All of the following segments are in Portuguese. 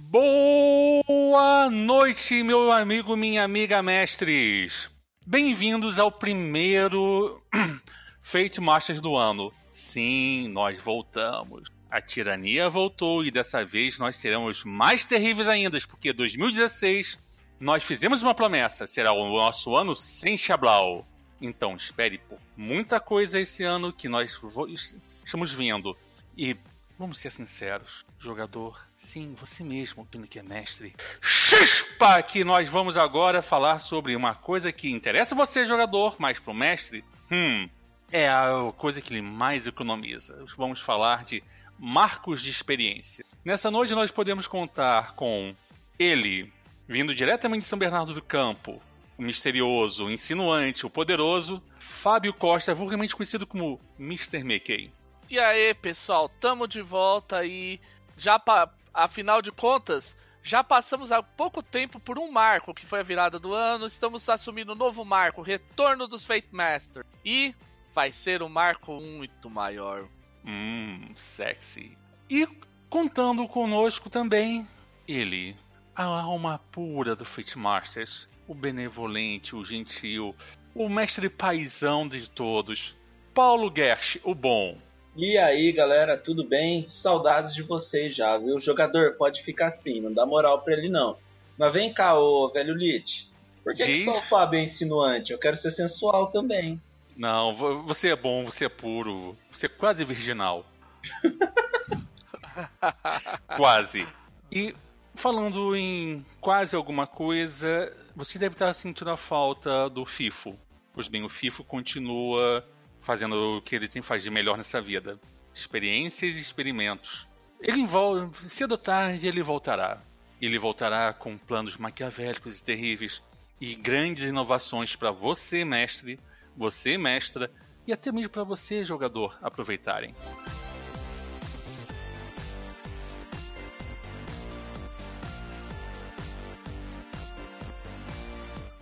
Boa noite, meu amigo, minha amiga mestres. Bem-vindos ao primeiro Fate Masters do ano. Sim, nós voltamos. A tirania voltou e dessa vez nós seremos mais terríveis ainda, porque 2016 nós fizemos uma promessa, será o nosso ano sem Xablau. Então espere por muita coisa esse ano que nós estamos vendo. E vamos ser sinceros, jogador, sim, você mesmo, que é mestre. Chispa! Que nós vamos agora falar sobre uma coisa que interessa você, jogador, mas pro mestre, hum, é a coisa que ele mais economiza. Vamos falar de marcos de experiência. Nessa noite nós podemos contar com ele, vindo diretamente de São Bernardo do Campo, o misterioso, o insinuante, o poderoso, Fábio Costa, vulgarmente conhecido como Mr. Mickey. E aí, pessoal, tamo de volta e já pa... afinal de contas, já passamos há pouco tempo por um marco que foi a virada do ano, estamos assumindo um novo marco, o retorno dos Fate Master. E vai ser um marco muito maior. Hum, sexy. E contando conosco também ele, a alma pura do Fate Masters, o benevolente, o gentil, o mestre paisão de todos, Paulo Gersh, o bom. E aí, galera, tudo bem? Saudades de vocês já, viu? O jogador pode ficar assim, não dá moral pra ele não. Mas vem cá, ô velho Lit. Por que, que só o Fábio é insinuante? Eu quero ser sensual também. Não, você é bom, você é puro, você é quase virginal. quase. E falando em quase alguma coisa, você deve estar sentindo a falta do FIFO. Pois bem, o FIFO continua fazendo o que ele tem faz de melhor nessa vida. Experiências e experimentos. Ele envolve, cedo ou tarde ele voltará. Ele voltará com planos maquiavélicos e terríveis e grandes inovações para você, mestre, você, mestra, e até mesmo para você, jogador, aproveitarem.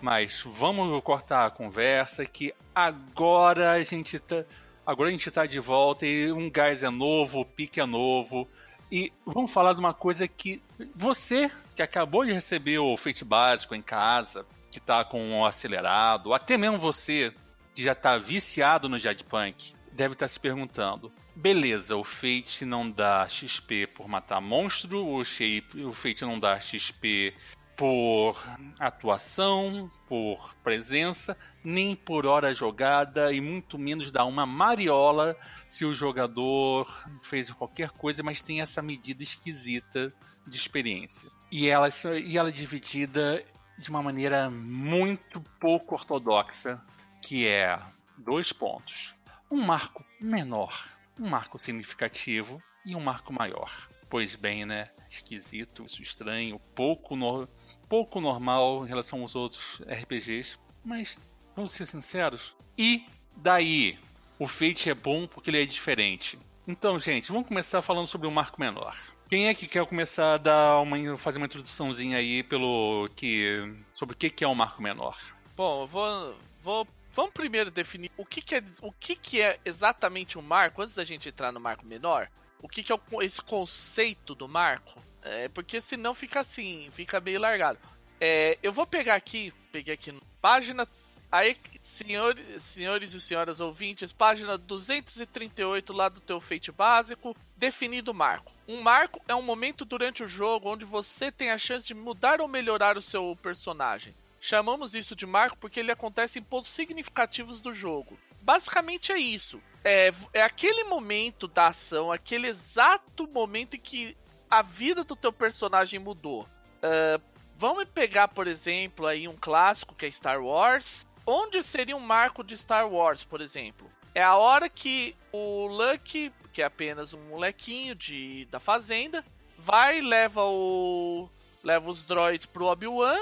Mas vamos cortar a conversa que agora a gente tá, agora a gente tá de volta e um gás é novo, o pique é novo. E vamos falar de uma coisa que você que acabou de receber o feito básico em casa, que tá com um acelerado, até mesmo você que já tá viciado no Jadpunk, deve estar tá se perguntando: beleza, o Fate não dá XP por matar monstro, o, shape, o Fate não dá XP por atuação, por presença, nem por hora jogada e muito menos dá uma mariola se o jogador fez qualquer coisa, mas tem essa medida esquisita de experiência. E ela, e ela é dividida de uma maneira muito pouco ortodoxa que é dois pontos. Um marco menor, um marco significativo e um marco maior. Pois bem, né? Esquisito, isso estranho, pouco, no... pouco normal em relação aos outros RPGs, mas vamos ser sinceros. E daí? O Fate é bom porque ele é diferente. Então, gente, vamos começar falando sobre o marco menor. Quem é que quer começar a dar uma, fazer uma introduçãozinha aí pelo que sobre o que é um marco menor? Bom, vou, vou Vamos primeiro definir o que, que é, o que, que é exatamente um marco, antes da gente entrar no marco menor. O que, que é esse conceito do marco? É, porque senão fica assim, fica meio largado. É, eu vou pegar aqui, peguei aqui na página. Aí, senhores, senhores e senhoras ouvintes, página 238 lá do teu feito básico, definido marco. Um marco é um momento durante o jogo onde você tem a chance de mudar ou melhorar o seu personagem. Chamamos isso de marco porque ele acontece em pontos significativos do jogo. Basicamente é isso. É, é aquele momento da ação, aquele exato momento em que a vida do teu personagem mudou. Uh, vamos pegar, por exemplo, aí um clássico que é Star Wars. Onde seria um marco de Star Wars, por exemplo? É a hora que o Lucky, que é apenas um molequinho de, da fazenda, vai e leva o leva os droids pro Obi-Wan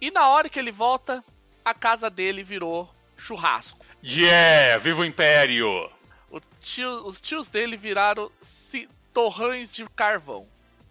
e na hora que ele volta, a casa dele virou churrasco. Yeah! Viva o Império! Tio, os tios dele viraram torrões de carvão.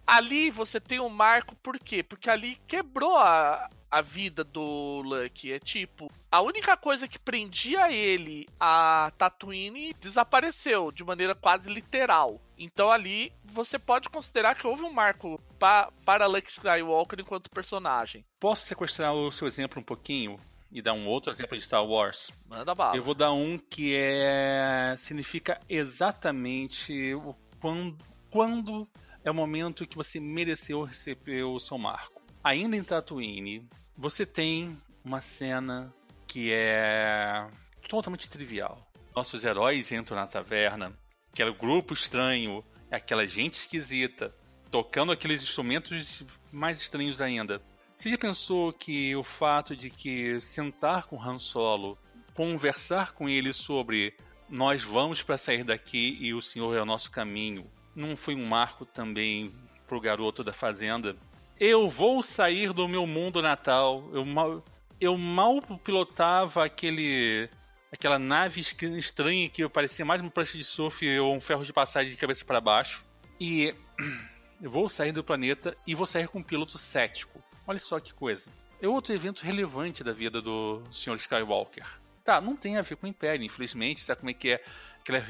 Ali você tem um marco, por quê? Porque ali quebrou a, a vida do Lucky. É tipo, a única coisa que prendia ele a Tatooine desapareceu de maneira quase literal. Então ali você pode considerar que houve um marco pa para Luke Skywalker enquanto personagem. Posso sequestrar o seu exemplo um pouquinho? e dar um outro exemplo de Star Wars. Manda bala. Eu vou dar um que é significa exatamente o quando, quando é o momento que você mereceu receber o seu marco. Ainda em Tatooine, você tem uma cena que é totalmente trivial. Nossos heróis entram na taverna, aquele grupo estranho, aquela gente esquisita, tocando aqueles instrumentos mais estranhos ainda. Você já pensou que o fato de que sentar com Han Solo, conversar com ele sobre nós vamos para sair daqui e o Senhor é o nosso caminho, não foi um marco também pro garoto da fazenda? Eu vou sair do meu mundo natal. Eu mal, eu mal pilotava aquele aquela nave estranha que parecia mais uma prancha de surf ou um ferro de passagem de cabeça para baixo. E eu vou sair do planeta e vou sair com um piloto cético. Olha só que coisa. É outro evento relevante da vida do Sr. Skywalker. Tá, não tem a ver com o Império, infelizmente. Sabe como é que é aquela,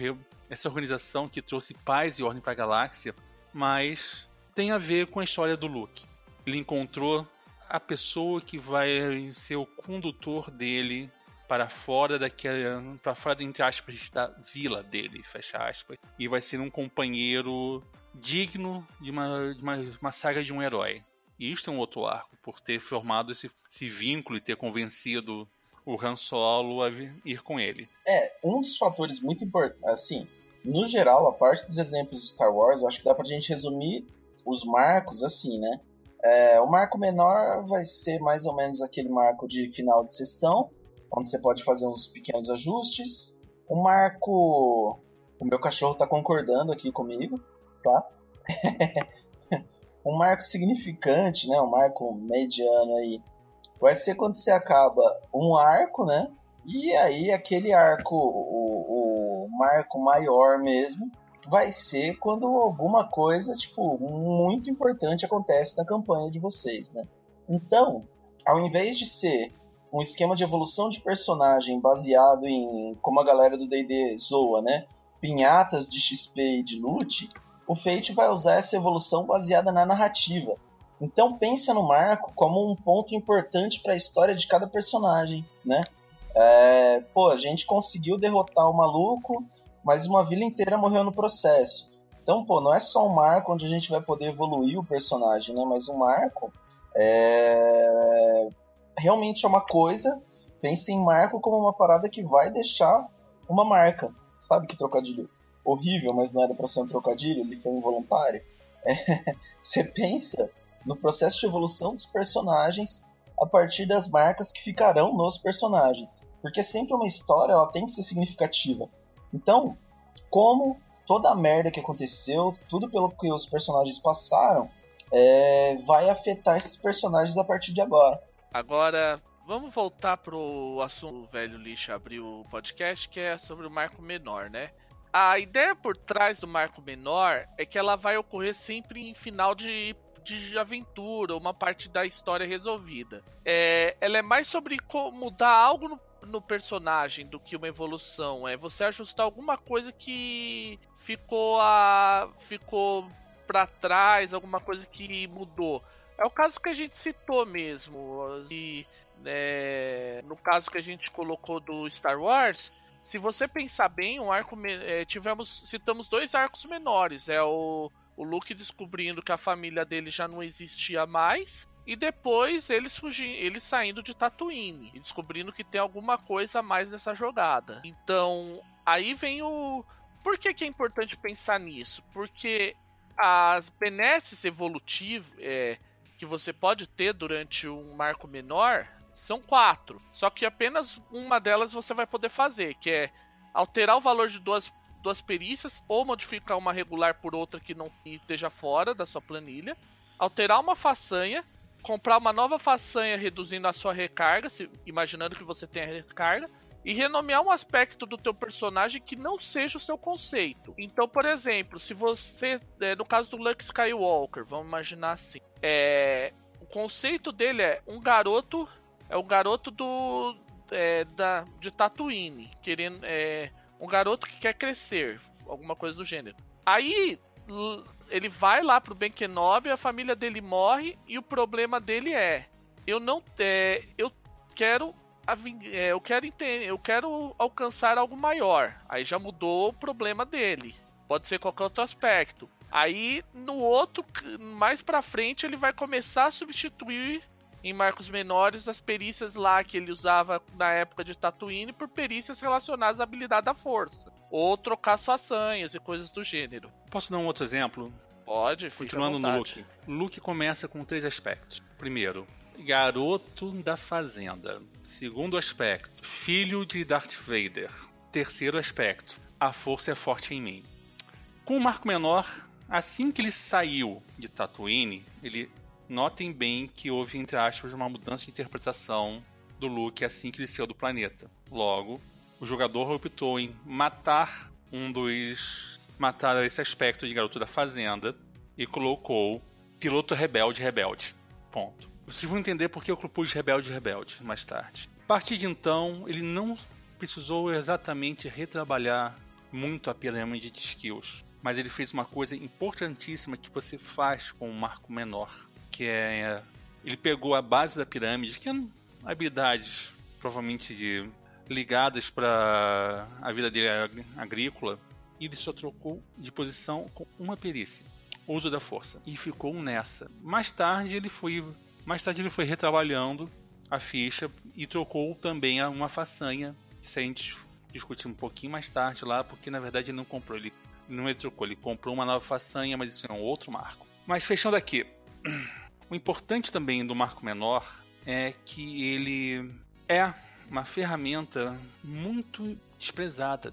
essa organização que trouxe paz e ordem para a galáxia? Mas tem a ver com a história do Luke. Ele encontrou a pessoa que vai ser o condutor dele para fora daquela, para fora entre aspas da vila dele, fecha aspas, e vai ser um companheiro digno de uma, de uma, uma saga de um herói. E isto é um outro arco, por ter formado esse, esse vínculo e ter convencido o Han Solo a ir com ele. É, um dos fatores muito importantes, assim, no geral, a parte dos exemplos de Star Wars, eu acho que dá pra gente resumir os marcos assim, né? É, o marco menor vai ser mais ou menos aquele marco de final de sessão, onde você pode fazer uns pequenos ajustes. O marco. O meu cachorro tá concordando aqui comigo, tá? um marco significante, né, um marco mediano aí, vai ser quando você acaba um arco, né? E aí aquele arco, o, marco maior mesmo, vai ser quando alguma coisa, tipo, muito importante acontece na campanha de vocês, né? Então, ao invés de ser um esquema de evolução de personagem baseado em, como a galera do D&D zoa, né? Pinhatas de XP e de loot, o Fate vai usar essa evolução baseada na narrativa. Então pensa no Marco como um ponto importante para a história de cada personagem, né? É, pô, a gente conseguiu derrotar o maluco, mas uma vila inteira morreu no processo. Então, pô, não é só um marco onde a gente vai poder evoluir o personagem, né? Mas um marco é... realmente é uma coisa. Pense em marco como uma parada que vai deixar uma marca. Sabe que trocadilho horrível, mas não era para ser um trocadilho, ele foi involuntário. É, você pensa no processo de evolução dos personagens a partir das marcas que ficarão nos personagens. Porque sempre uma história ela tem que ser significativa. Então, como toda a merda que aconteceu, tudo pelo que os personagens passaram, é, vai afetar esses personagens a partir de agora. Agora, vamos voltar pro assunto o velho lixo abriu o podcast, que é sobre o marco menor, né? a ideia por trás do marco menor é que ela vai ocorrer sempre em final de, de aventura, uma parte da história resolvida. É, ela é mais sobre mudar algo no, no personagem do que uma evolução. É você ajustar alguma coisa que ficou a ficou para trás, alguma coisa que mudou. É o caso que a gente citou mesmo. E, é, no caso que a gente colocou do Star Wars, se você pensar bem, um arco é, tivemos citamos dois arcos menores, é o o Luke descobrindo que a família dele já não existia mais e depois eles fugindo, eles saindo de Tatooine e descobrindo que tem alguma coisa a mais nessa jogada. Então, aí vem o por que, que é importante pensar nisso? Porque as benesses evolutivas é, que você pode ter durante um marco menor são quatro. Só que apenas uma delas você vai poder fazer, que é alterar o valor de duas, duas perícias ou modificar uma regular por outra que não esteja fora da sua planilha. Alterar uma façanha, comprar uma nova façanha reduzindo a sua recarga, se, imaginando que você tem a recarga, e renomear um aspecto do teu personagem que não seja o seu conceito. Então, por exemplo, se você, é, no caso do Luke Skywalker, vamos imaginar assim, é, o conceito dele é um garoto é o garoto do é, da, de Tatooine, querendo. É, um garoto que quer crescer, alguma coisa do gênero. Aí ele vai lá pro Ben Kenobi, a família dele morre e o problema dele é: eu não é, eu quero é, eu quero entender, eu quero alcançar algo maior. Aí já mudou o problema dele. Pode ser qualquer outro aspecto. Aí no outro, mais pra frente, ele vai começar a substituir em marcos menores as perícias lá que ele usava na época de Tatooine por perícias relacionadas à habilidade da força. Ou trocar suas façanhas e coisas do gênero. Posso dar um outro exemplo? Pode, Continuando no Luke. Luke começa com três aspectos. Primeiro, garoto da fazenda. Segundo aspecto, filho de Darth Vader. Terceiro aspecto, a força é forte em mim. Com o Marco Menor, assim que ele saiu de Tatooine, ele notem bem que houve entre aspas uma mudança de interpretação do Luke assim que ele saiu do planeta. Logo, o jogador optou em matar um dos matar esse aspecto de garoto da fazenda e colocou piloto rebelde rebelde. Ponto. Vocês vão entender por que eu propus rebelde rebelde mais tarde. A partir de então, ele não precisou exatamente retrabalhar muito a pirâmide de skills, mas ele fez uma coisa importantíssima que você faz com o marco menor, que é ele pegou a base da pirâmide, que é habilidades provavelmente de ligadas para a vida dele agrícola, e ele só trocou de posição com uma perícia, uso da força, e ficou nessa. Mais tarde ele foi, mais tarde ele foi retrabalhando a ficha e trocou também uma façanha. Isso a gente discutir um pouquinho mais tarde lá, porque na verdade ele não comprou, ele não ele trocou, ele comprou uma nova façanha, mas isso é um outro marco. Mas fechando aqui, o importante também do marco menor é que ele é uma ferramenta muito desprezada,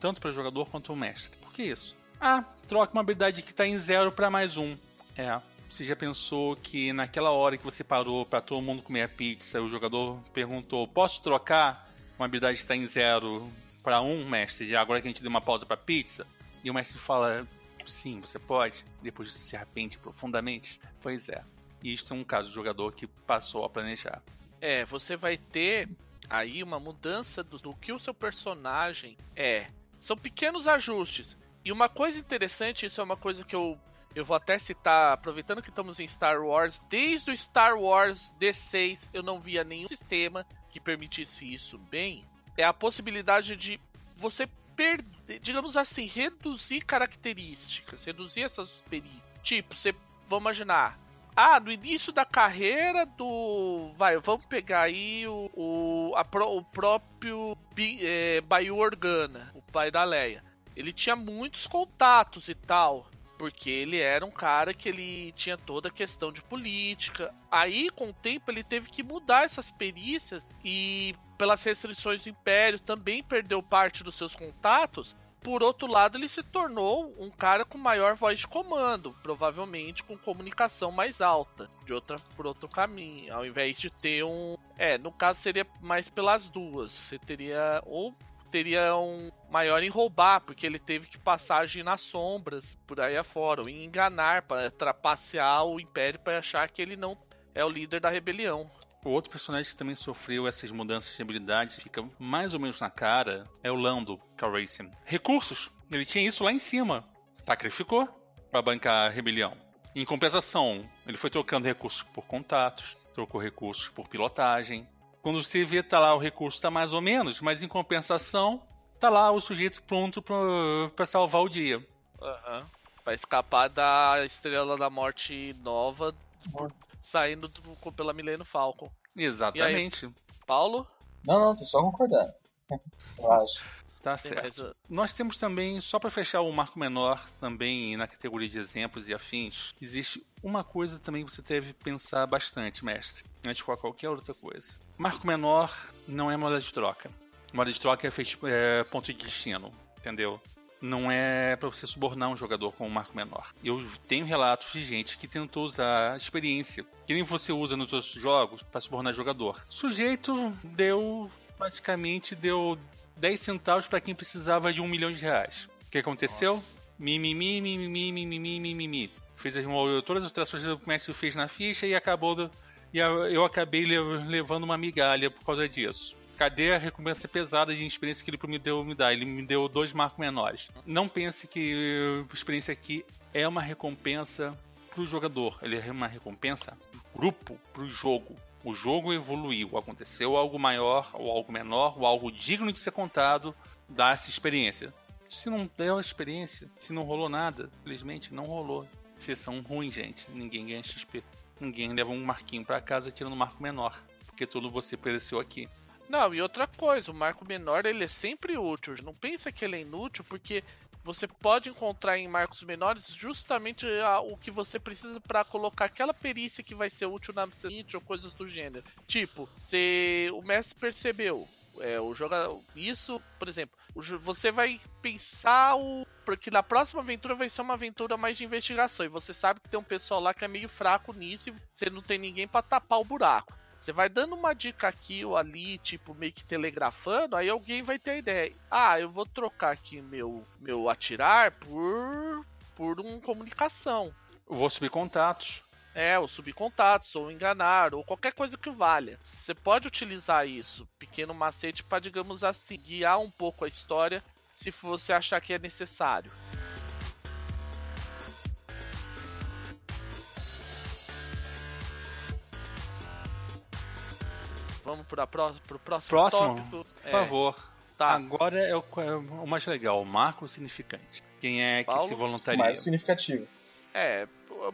tanto para o jogador quanto o mestre. Por que isso? Ah, troca uma habilidade que está em zero para mais um. É, você já pensou que naquela hora que você parou para todo mundo comer a pizza, o jogador perguntou: posso trocar uma habilidade que está em zero para um, mestre? Já agora que a gente deu uma pausa para pizza? E o mestre fala: sim, você pode. Depois se arrepende profundamente. Pois é. E isto é um caso de jogador que passou a planejar. É, você vai ter aí uma mudança do, do que o seu personagem é. São pequenos ajustes. E uma coisa interessante, isso é uma coisa que eu eu vou até citar, aproveitando que estamos em Star Wars, desde o Star Wars D6 eu não via nenhum sistema que permitisse isso bem. É a possibilidade de você perder, digamos assim, reduzir características, reduzir essas perícias. Tipo, você, vamos imaginar, ah, no início da carreira do. Vai, vamos pegar aí o, o, a, o próprio é, Bayu Organa, o pai da Leia. Ele tinha muitos contatos e tal. Porque ele era um cara que ele tinha toda a questão de política. Aí, com o tempo, ele teve que mudar essas perícias e, pelas restrições do Império, também perdeu parte dos seus contatos por outro lado, ele se tornou um cara com maior voz de comando, provavelmente com comunicação mais alta, de outra por outro caminho, ao invés de ter um, é, no caso seria mais pelas duas. Você teria ou teria um maior em roubar, porque ele teve que passar agir nas sombras por aí afora, ou em enganar para trapacear o império para achar que ele não é o líder da rebelião. O outro personagem que também sofreu essas mudanças de habilidade, fica mais ou menos na cara, é o Lando Calrissian. Recursos, ele tinha isso lá em cima. Sacrificou para bancar a rebelião. Em compensação, ele foi trocando recursos por contatos, trocou recursos por pilotagem. Quando você vê, tá lá o recurso tá mais ou menos, mas em compensação, tá lá o sujeito pronto para salvar o dia. Uhum. Pra escapar da Estrela da Morte nova saindo do, pela Milênio Falcon. Exatamente. Aí, Paulo? Não, não, tô só concordando. Eu acho. Tá certo. Nós temos também, só para fechar o marco menor, também na categoria de exemplos e afins, existe uma coisa também que você deve pensar bastante, mestre, antes de qualquer outra coisa. Marco menor não é moeda de troca. Moeda de troca é, feito, é ponto de destino, entendeu? não é para você subornar um jogador com um marco menor. Eu tenho relatos de gente que tentou usar a experiência, que nem você usa nos outros jogos, para subornar jogador. O sujeito deu, praticamente, deu 10 centavos para quem precisava de um milhão de reais. O que aconteceu? Mimimi, mimimi, mimimi, mimimi. Fez as, todas as alterações que o mestre fez na ficha e acabou. Do, e eu acabei levando uma migalha por causa disso. cadê a recompensa pesada de experiência que ele me deu me dar? Ele me deu dois marcos menores. Não pense que a experiência aqui é uma recompensa pro jogador, ele é uma recompensa pro grupo, pro jogo. O jogo evoluiu, aconteceu algo maior, ou algo menor, ou algo digno de ser contado, dá essa experiência. Se não deu a experiência, se não rolou nada, felizmente não rolou. Vocês são ruins, gente. Ninguém ganha XP. Ninguém leva um marquinho para casa tirando um marco menor. Porque tudo você pereceu aqui. Não, e outra coisa, o marco menor ele é sempre útil. Não pensa que ele é inútil, porque você pode encontrar em marcos menores justamente o que você precisa para colocar aquela perícia que vai ser útil na seguinte ou coisas do gênero. Tipo, se o mestre percebeu, é, o jogador. Isso, por exemplo, você vai pensar o. Porque na próxima aventura vai ser uma aventura mais de investigação. E você sabe que tem um pessoal lá que é meio fraco nisso e você não tem ninguém para tapar o buraco. Você vai dando uma dica aqui ou ali, tipo, meio que telegrafando, aí alguém vai ter a ideia. Ah, eu vou trocar aqui meu, meu atirar por, por um comunicação. Eu vou subir contatos. É, ou subir contatos, ou enganar, ou qualquer coisa que valha. Você pode utilizar isso, pequeno macete, para, digamos assim, guiar um pouco a história se você achar que é necessário. Vamos para o próximo Próximo, tópico? por é. favor. Tá. Agora é o, é o, mais legal, o marco significante. Quem é Paulo? que se voluntaria? Marco significativo. É,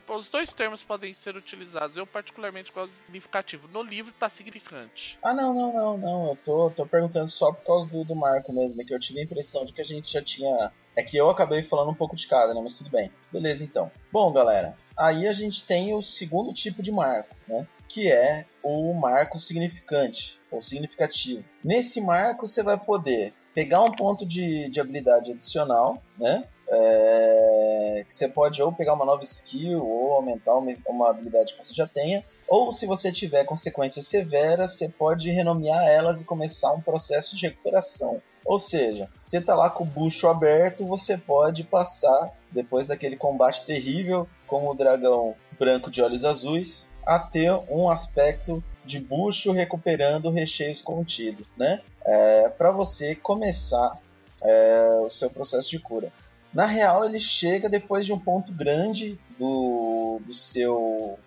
os dois termos podem ser utilizados. Eu particularmente gosto de significativo. No livro tá significante. Ah, não, não, não, não. Eu tô, tô perguntando só por causa do, do marco mesmo. É que eu tive a impressão de que a gente já tinha. É que eu acabei falando um pouco de cada, né? Mas tudo bem. Beleza, então. Bom, galera. Aí a gente tem o segundo tipo de marco, né? Que é o marco significante ou significativo. Nesse marco você vai poder pegar um ponto de, de habilidade adicional, né? É, que você pode ou pegar uma nova skill ou aumentar uma, uma habilidade que você já tenha, ou se você tiver consequências severas, você pode renomear elas e começar um processo de recuperação. Ou seja, você tá lá com o bucho aberto, você pode passar, depois daquele combate terrível com o dragão branco de olhos azuis, a ter um aspecto de bucho recuperando recheios contidos, né? É, para você começar é, o seu processo de cura. Na real, ele chega depois de um ponto grande do, do seu.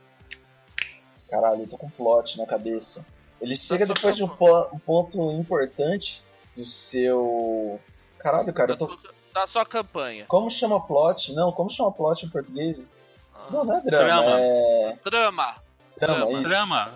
Caralho, eu tô com plot na cabeça. Ele chega depois de um, po um, ponto importante do seu. Caralho, cara, eu tô. Da sua campanha. Como chama plot? Não, como chama plot em português? Ah. Não, não é drama, drama. é. Drama. Drama. isso. Drama.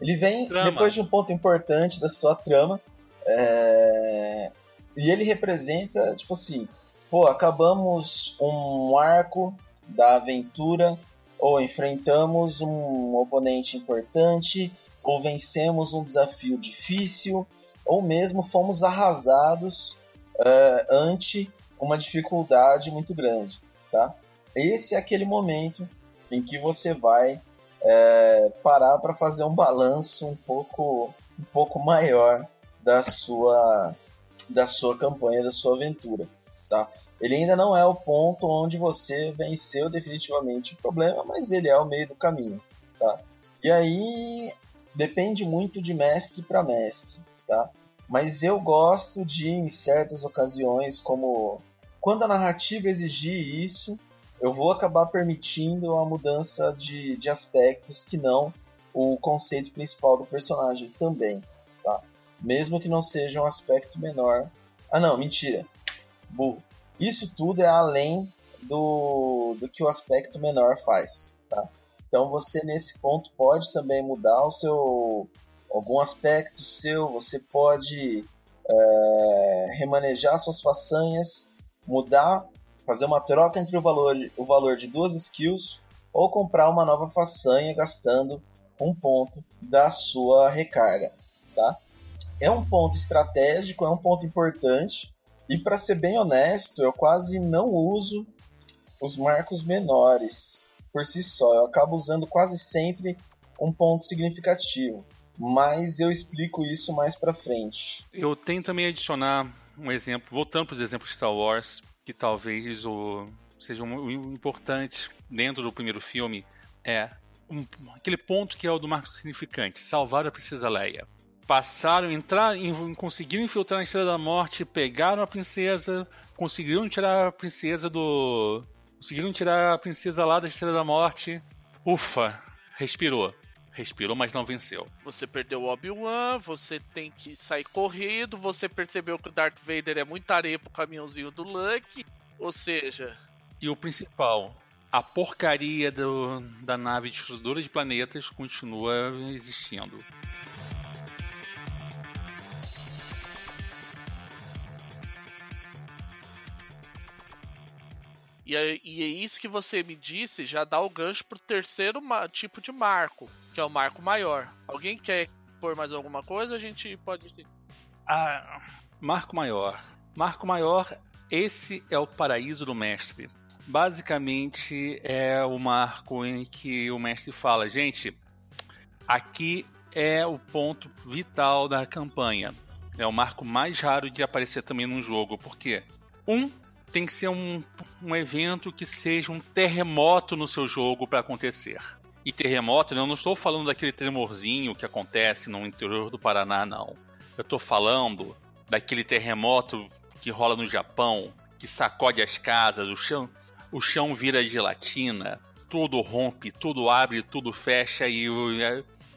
Ele vem drama. depois de um ponto importante da sua trama. É... E ele representa, tipo assim, pô, acabamos um arco da aventura, ou enfrentamos um oponente importante, ou vencemos um desafio difícil, ou mesmo fomos arrasados uh, ante uma dificuldade muito grande, tá? Esse é aquele momento em que você vai é, parar para fazer um balanço um pouco, um pouco maior da sua, da sua campanha, da sua aventura, tá? Ele ainda não é o ponto onde você venceu definitivamente o problema, mas ele é o meio do caminho, tá? E aí depende muito de mestre para mestre, tá? Mas eu gosto de, em certas ocasiões, como quando a narrativa exigir isso, eu vou acabar permitindo a mudança de, de aspectos que não o conceito principal do personagem também, tá? Mesmo que não seja um aspecto menor. Ah, não, mentira. Burro. Isso tudo é além do, do que o aspecto menor faz, tá? Então você nesse ponto pode também mudar o seu algum aspecto seu, você pode é, remanejar suas façanhas, mudar, fazer uma troca entre o valor, o valor de duas skills ou comprar uma nova façanha gastando um ponto da sua recarga, tá? É um ponto estratégico, é um ponto importante e para ser bem honesto, eu quase não uso os marcos menores por si só. Eu acabo usando quase sempre um ponto significativo, mas eu explico isso mais para frente. Eu tenho também adicionar um exemplo, voltando para os exemplos de Star Wars, que talvez o, seja um, importante dentro do primeiro filme, é um, aquele ponto que é o do marco significante, salvar a princesa Leia. passaram, entrar, conseguiram infiltrar na Estrela da Morte, pegaram a princesa, conseguiram tirar a princesa do. Conseguiram tirar a princesa lá da Estrela da Morte. Ufa, respirou. Respirou, mas não venceu. Você perdeu o Obi-Wan, você tem que sair correndo, você percebeu que o Darth Vader é muito areia pro caminhãozinho do Luke. Ou seja. E o principal, a porcaria do, da nave destruidora de planetas continua existindo. E é, e é isso que você me disse, já dá o gancho pro terceiro tipo de marco, que é o marco maior. Alguém quer pôr mais alguma coisa? A gente pode. Ah, marco maior. Marco maior, esse é o paraíso do mestre. Basicamente é o marco em que o mestre fala, gente, aqui é o ponto vital da campanha. É o marco mais raro de aparecer também num jogo, porque um tem que ser um, um evento que seja um terremoto no seu jogo para acontecer. E terremoto, eu não estou falando daquele tremorzinho que acontece no interior do Paraná, não. Eu estou falando daquele terremoto que rola no Japão, que sacode as casas, o chão, o chão vira gelatina, tudo rompe, tudo abre, tudo fecha e,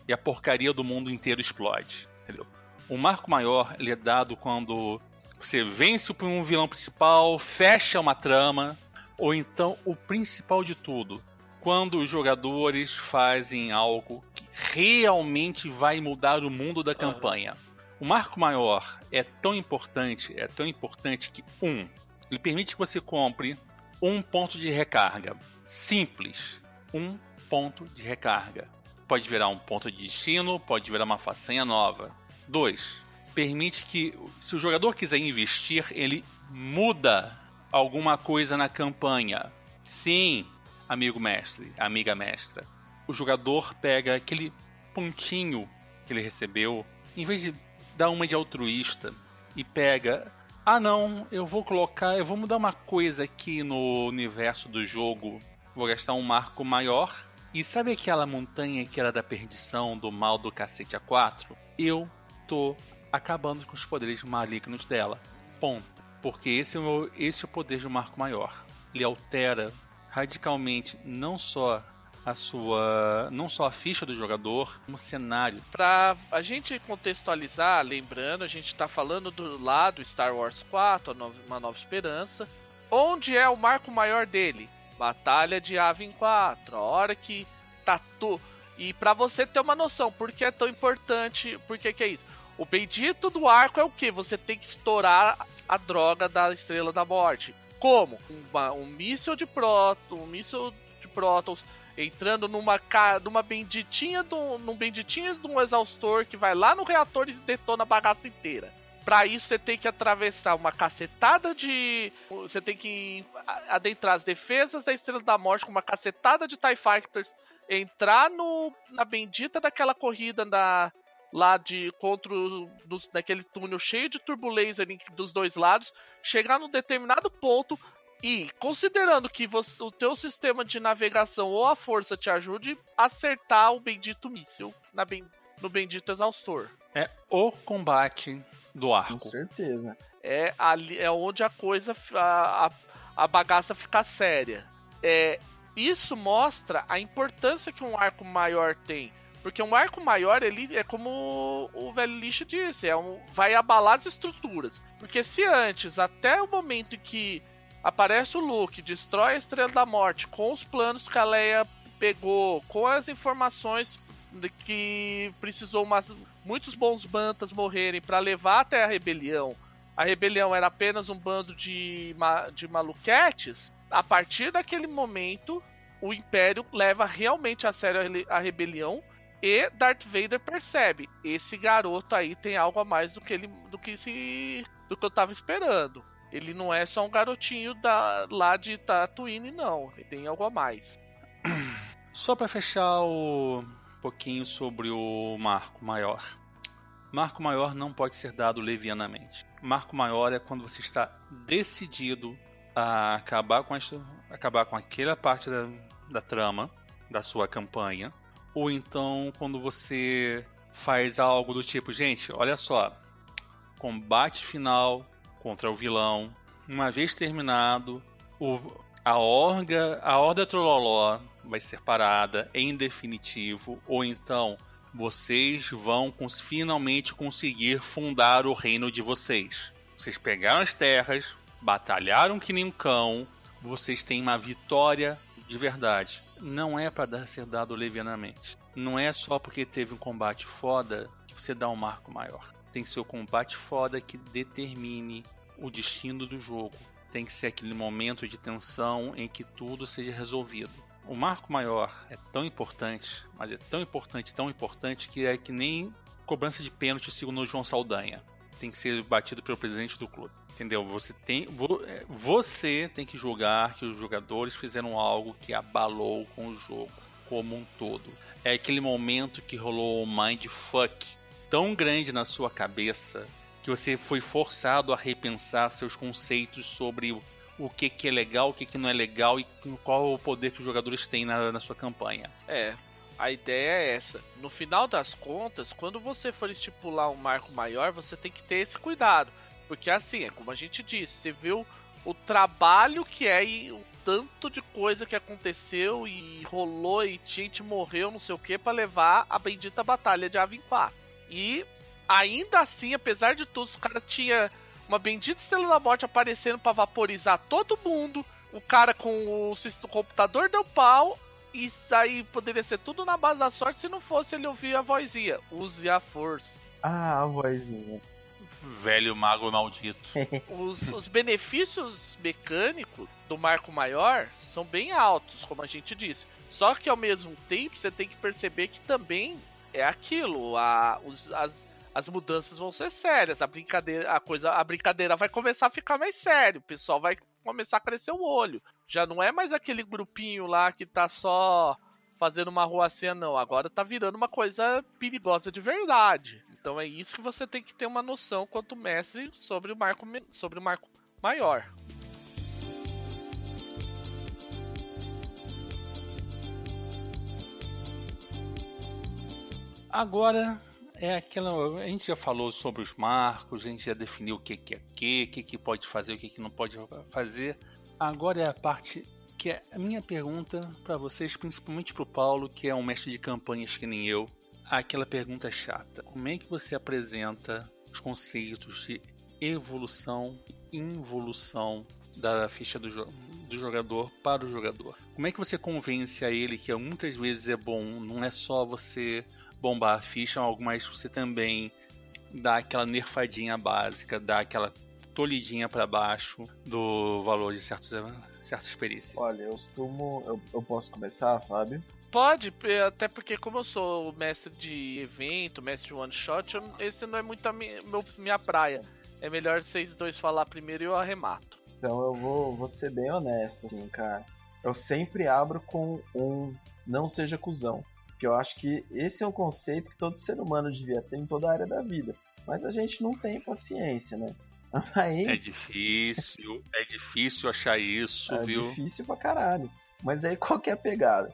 e a porcaria do mundo inteiro explode. Entendeu? O marco maior ele é dado quando você vence um vilão principal, fecha uma trama, ou então o principal de tudo, quando os jogadores fazem algo que realmente vai mudar o mundo da campanha. O marco maior é tão importante, é tão importante que um, ele permite que você compre um ponto de recarga. Simples, um ponto de recarga. Pode virar um ponto de destino, pode virar uma façanha nova. Dois, permite que, se o jogador quiser investir, ele muda alguma coisa na campanha. Sim, amigo mestre, amiga mestra. O jogador pega aquele pontinho que ele recebeu, em vez de dar uma de altruísta, e pega. Ah não, eu vou colocar, eu vou mudar uma coisa aqui no universo do jogo. Vou gastar um marco maior. E sabe aquela montanha que era da perdição, do mal do cacete A4? Eu tô acabando com os poderes malignos dela. Ponto. Porque esse é o, esse é o poder do Marco Maior. Ele altera radicalmente não só a sua não só a ficha do jogador, como cenário. Para a gente contextualizar, lembrando, a gente está falando do lado Star Wars 4, Uma Nova Esperança, onde é o marco maior dele? Batalha de Avin 4, a hora que tatu e para você ter uma noção, por que é tão importante, por que, que é isso? O bendito do arco é o que? Você tem que estourar a droga da Estrela da Morte. Como? Uma, um míssil de próton, um míssil de prótons entrando numa, numa benditinha do, num benditinha de um exaustor que vai lá no reator e detona a bagaça inteira. Para isso você tem que atravessar uma cacetada de. Você tem que adentrar as defesas da Estrela da Morte com uma cacetada de TIE Fighters. Entrar no, na bendita daquela corrida da, lá de contra dos, naquele túnel cheio de turbolaser dos dois lados, chegar num determinado ponto e considerando que você, o teu sistema de navegação ou a força te ajude a acertar o bendito míssil na no bendito exaustor. É o combate do arco. Com certeza. É ali é onde a coisa a, a, a bagaça fica séria. É isso mostra a importância que um arco maior tem porque um arco maior, ele é como o velho lixo disse, é um, vai abalar as estruturas. Porque se antes, até o momento em que aparece o Luke, destrói a Estrela da Morte, com os planos que a Leia pegou, com as informações de que precisou umas, muitos bons bantas morrerem para levar até a rebelião. A rebelião era apenas um bando de, de maluquetes. A partir daquele momento, o Império leva realmente a sério a rebelião e Darth Vader percebe, esse garoto aí tem algo a mais do que ele do que se do que eu tava esperando. Ele não é só um garotinho da, lá de Tatooine, não. Ele tem algo a mais. Só para fechar o um pouquinho sobre o marco maior. Marco maior não pode ser dado levianamente. Marco maior é quando você está decidido a acabar com, acabar com aquela parte da, da trama da sua campanha ou então quando você faz algo do tipo, gente, olha só, combate final contra o vilão, uma vez terminado, o, a orga, a Horda Trololó vai ser parada em definitivo, ou então vocês vão cons finalmente conseguir fundar o reino de vocês. Vocês pegaram as terras, batalharam que nem um cão, vocês têm uma vitória de verdade. Não é para ser dado levianamente. Não é só porque teve um combate foda que você dá um marco maior. Tem que ser o combate foda que determine o destino do jogo. Tem que ser aquele momento de tensão em que tudo seja resolvido. O marco maior é tão importante, mas é tão importante, tão importante que é que nem cobrança de pênalti segundo o João Saldanha. Tem que ser batido pelo presidente do clube. Entendeu? Você tem, é, você tem que julgar que os jogadores fizeram algo que abalou com o jogo como um todo. É aquele momento que rolou um mindfuck tão grande na sua cabeça que você foi forçado a repensar seus conceitos sobre o, que, que é legal, o que, que não é legal e qual o poder que os jogadores têm na, na sua campanha. É, a ideia é essa. No final das contas, quando você for estipular um marco maior, você tem que ter esse cuidado. Porque assim, é como a gente disse, você viu o trabalho que é e o tanto de coisa que aconteceu e rolou e gente morreu, não sei o que, para levar a bendita batalha de Avin 4. E ainda assim, apesar de tudo, os caras tinham uma bendita estrela da morte aparecendo para vaporizar todo mundo. O cara com o, o computador deu pau. E aí poderia ser tudo na base da sorte se não fosse ele ouvir a vozinha. Use a força. Ah, a vozinha. Velho mago maldito. os, os benefícios mecânicos do marco maior são bem altos, como a gente disse. Só que ao mesmo tempo você tem que perceber que também é aquilo. A, os, as, as mudanças vão ser sérias, a brincadeira, a coisa, a brincadeira vai começar a ficar mais sério, o pessoal vai começar a crescer o olho. Já não é mais aquele grupinho lá que tá só fazendo uma ruacinha, não. Agora tá virando uma coisa perigosa de verdade. Então é isso que você tem que ter uma noção quanto mestre sobre o marco, sobre o marco maior. Agora é aquela. A gente já falou sobre os marcos, a gente já definiu o que, que é que, o que, que pode fazer, o que, que não pode fazer. Agora é a parte que é a minha pergunta para vocês, principalmente para o Paulo, que é um mestre de campanhas que nem eu. Aquela pergunta chata: como é que você apresenta os conceitos de evolução e involução da ficha do, jo do jogador para o jogador? Como é que você convence a ele que muitas vezes é bom, não é só você bombar a ficha, algo mais você também dá aquela nerfadinha básica, dá aquela tolidinha para baixo do valor de certos, certas perícias. Olha, eu costumo. Eu, eu posso começar, Fábio? Pode, até porque como eu sou mestre de evento, mestre de one shot, eu, esse não é muito a minha, meu, minha praia. É melhor vocês dois falar primeiro e eu arremato. Então eu vou, vou ser bem honesto, assim, cara. Eu sempre abro com um não seja cuzão. Porque eu acho que esse é um conceito que todo ser humano devia ter em toda a área da vida. Mas a gente não tem paciência, né? Aí, é difícil, é difícil achar isso, é viu? É difícil pra caralho. Mas aí qual que é a pegada?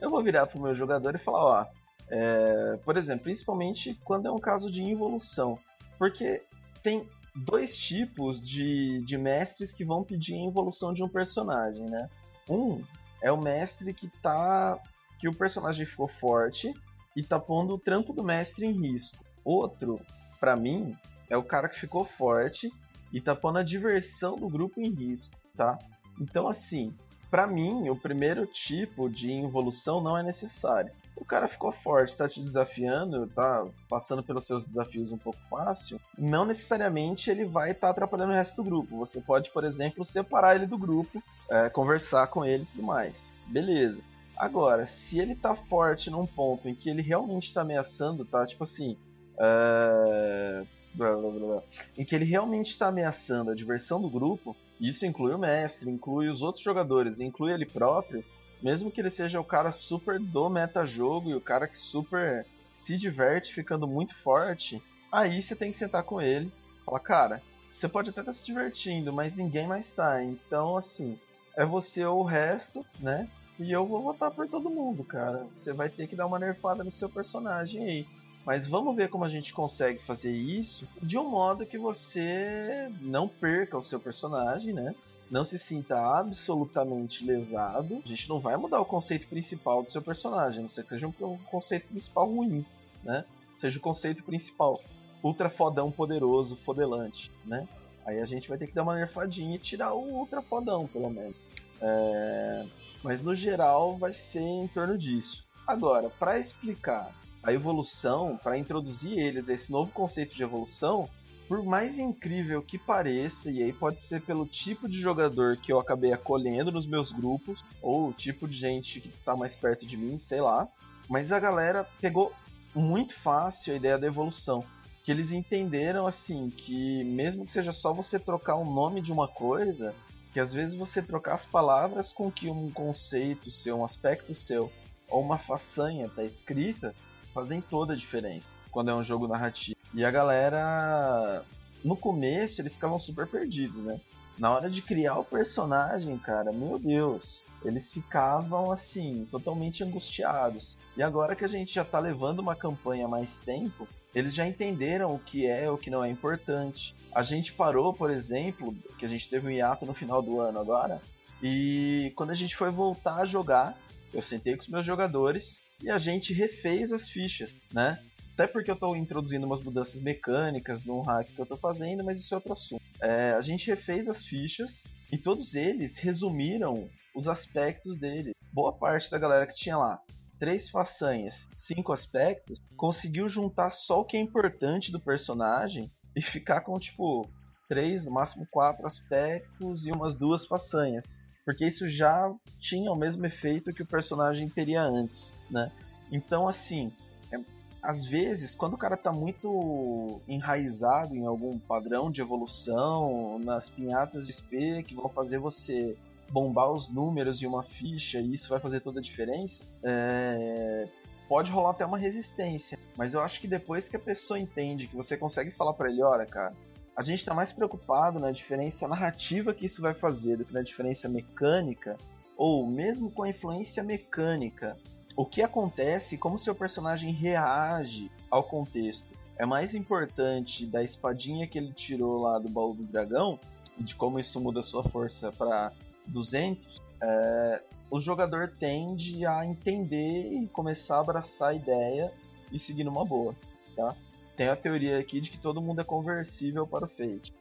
Eu vou virar pro meu jogador e falar, ó, é, por exemplo, principalmente quando é um caso de involução. Porque tem dois tipos de, de mestres que vão pedir a evolução de um personagem, né? Um é o mestre que tá que o personagem ficou forte e tá pondo o trampo do mestre em risco. Outro, para mim, é o cara que ficou forte e tá pondo a diversão do grupo em risco, tá? Então, assim, para mim, o primeiro tipo de involução não é necessário. O cara ficou forte, tá te desafiando, tá passando pelos seus desafios um pouco fácil, não necessariamente ele vai estar tá atrapalhando o resto do grupo. Você pode, por exemplo, separar ele do grupo, é, conversar com ele e tudo mais. Beleza. Agora, se ele tá forte num ponto em que ele realmente tá ameaçando, tá? Tipo assim. Uh... Blá, blá, blá, em que ele realmente está ameaçando a diversão do grupo, isso inclui o mestre, inclui os outros jogadores, inclui ele próprio, mesmo que ele seja o cara super do meta-jogo e o cara que super se diverte ficando muito forte, aí você tem que sentar com ele falar, cara, você pode até estar tá se divertindo, mas ninguém mais tá. Então, assim, é você ou o resto, né? E eu vou votar por todo mundo, cara. Você vai ter que dar uma nerfada no seu personagem aí. Mas vamos ver como a gente consegue fazer isso de um modo que você não perca o seu personagem, né? Não se sinta absolutamente lesado. A gente não vai mudar o conceito principal do seu personagem, a não ser que seja um conceito principal ruim, né? Seja o conceito principal ultra fodão poderoso, fodelante, né? Aí a gente vai ter que dar uma nerfadinha e tirar o ultra fodão, pelo menos. É... Mas no geral vai ser em torno disso. Agora, para explicar a evolução, para introduzir eles esse novo conceito de evolução, por mais incrível que pareça, e aí pode ser pelo tipo de jogador que eu acabei acolhendo nos meus grupos, ou o tipo de gente que está mais perto de mim, sei lá, mas a galera pegou muito fácil a ideia da evolução. Que eles entenderam assim que mesmo que seja só você trocar o nome de uma coisa, que às vezes você trocar as palavras com que um conceito seu, um aspecto seu ou uma façanha está escrita, fazem toda a diferença quando é um jogo narrativo. E a galera, no começo, eles ficavam super perdidos, né? Na hora de criar o personagem, cara, meu Deus, eles ficavam assim, totalmente angustiados. E agora que a gente já tá levando uma campanha há mais tempo, eles já entenderam o que é o que não é importante. A gente parou, por exemplo, que a gente teve um hiato no final do ano agora, e quando a gente foi voltar a jogar, eu sentei com os meus jogadores e a gente refez as fichas, né? Até porque eu estou introduzindo umas mudanças mecânicas no hack que eu estou fazendo, mas isso é outro assunto. É, a gente refez as fichas e todos eles resumiram os aspectos dele. Boa parte da galera que tinha lá três façanhas, cinco aspectos, conseguiu juntar só o que é importante do personagem e ficar com tipo três, no máximo quatro aspectos e umas duas façanhas porque isso já tinha o mesmo efeito que o personagem teria antes, né? Então, assim, é, às vezes, quando o cara tá muito enraizado em algum padrão de evolução, nas pinhatas de SP que vão fazer você bombar os números de uma ficha e isso vai fazer toda a diferença, é... pode rolar até uma resistência. Mas eu acho que depois que a pessoa entende que você consegue falar para ele, olha, cara, a gente está mais preocupado na diferença narrativa que isso vai fazer do que na diferença mecânica, ou mesmo com a influência mecânica. O que acontece e como seu personagem reage ao contexto. É mais importante da espadinha que ele tirou lá do baú do dragão de como isso muda sua força para 200. É, o jogador tende a entender e começar a abraçar a ideia e seguir numa boa, tá? tem a teoria aqui de que todo mundo é conversível para o Fate.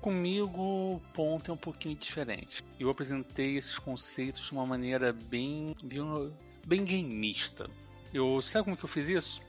Comigo o ponto é um pouquinho diferente. Eu apresentei esses conceitos de uma maneira bem, bem, bem gameista. Eu sabe como que eu fiz isso?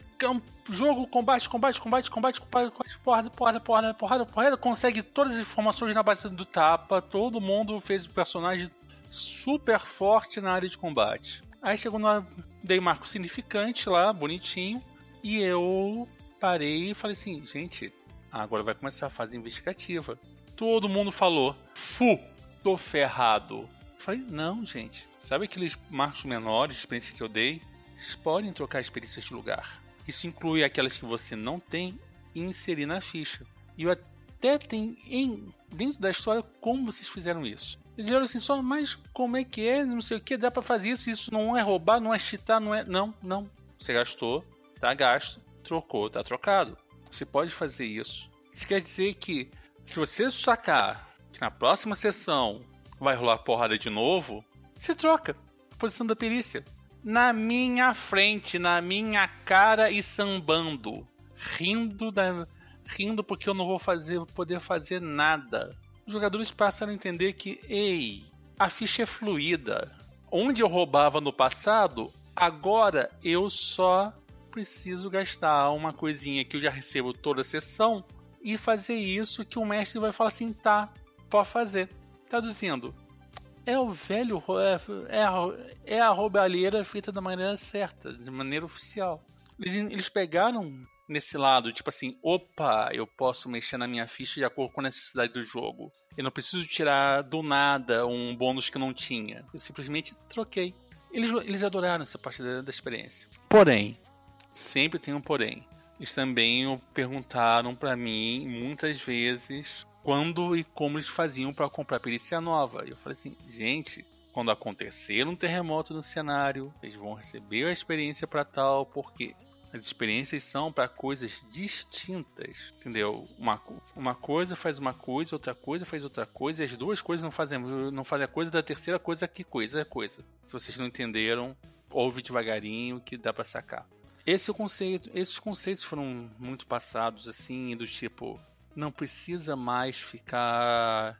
Jogo, combate, combate, combate, combate, combate, porrada, porrada, porrada, porrada, porrada, consegue todas as informações na base do tapa. Todo mundo fez o personagem super forte na área de combate. Aí chegou no dei marco significante lá, bonitinho, e eu parei e falei assim, gente, agora vai começar a fase investigativa. Todo mundo falou, fu, tô ferrado. falei, não, gente, sabe aqueles marcos menores de experiência que eu dei? Vocês podem trocar experiências de lugar. Isso inclui aquelas que você não tem e inserir na ficha. E eu até tenho em, dentro da história como vocês fizeram isso. Eles disseram assim, só, mas como é que é? Não sei o que, dá para fazer isso, isso não é roubar, não é cheatar, não é. Não, não. Você gastou, tá gasto trocou, tá trocado. Você pode fazer isso. Isso quer dizer que se você sacar que na próxima sessão vai rolar porrada de novo, você troca a posição da perícia. Na minha frente, na minha cara e sambando. Rindo da. Rindo porque eu não vou fazer, poder fazer nada. Os jogadores passaram a entender que, ei, a ficha é fluida. Onde eu roubava no passado, agora eu só preciso gastar uma coisinha que eu já recebo toda sessão e fazer isso que o mestre vai falar assim, tá, pode fazer. Traduzindo, é o velho, é, é, a, é a roubalheira feita da maneira certa, de maneira oficial. Eles, eles pegaram nesse lado, tipo assim, opa, eu posso mexer na minha ficha de acordo com a necessidade do jogo. Eu não preciso tirar do nada um bônus que não tinha. Eu simplesmente troquei. Eles, eles adoraram essa parte da, da experiência. Porém, Sempre tem um porém. Eles também perguntaram para mim muitas vezes quando e como eles faziam para comprar perícia nova. E eu falei assim, gente, quando acontecer um terremoto no cenário, eles vão receber a experiência para tal, porque As experiências são para coisas distintas, entendeu? Uma, uma coisa faz uma coisa, outra coisa faz outra coisa, e as duas coisas não fazem, não fazem a coisa da terceira coisa, que coisa é coisa. Se vocês não entenderam, ouve devagarinho que dá para sacar. Esse conceito, esses conceitos foram muito passados assim, do tipo, não precisa mais ficar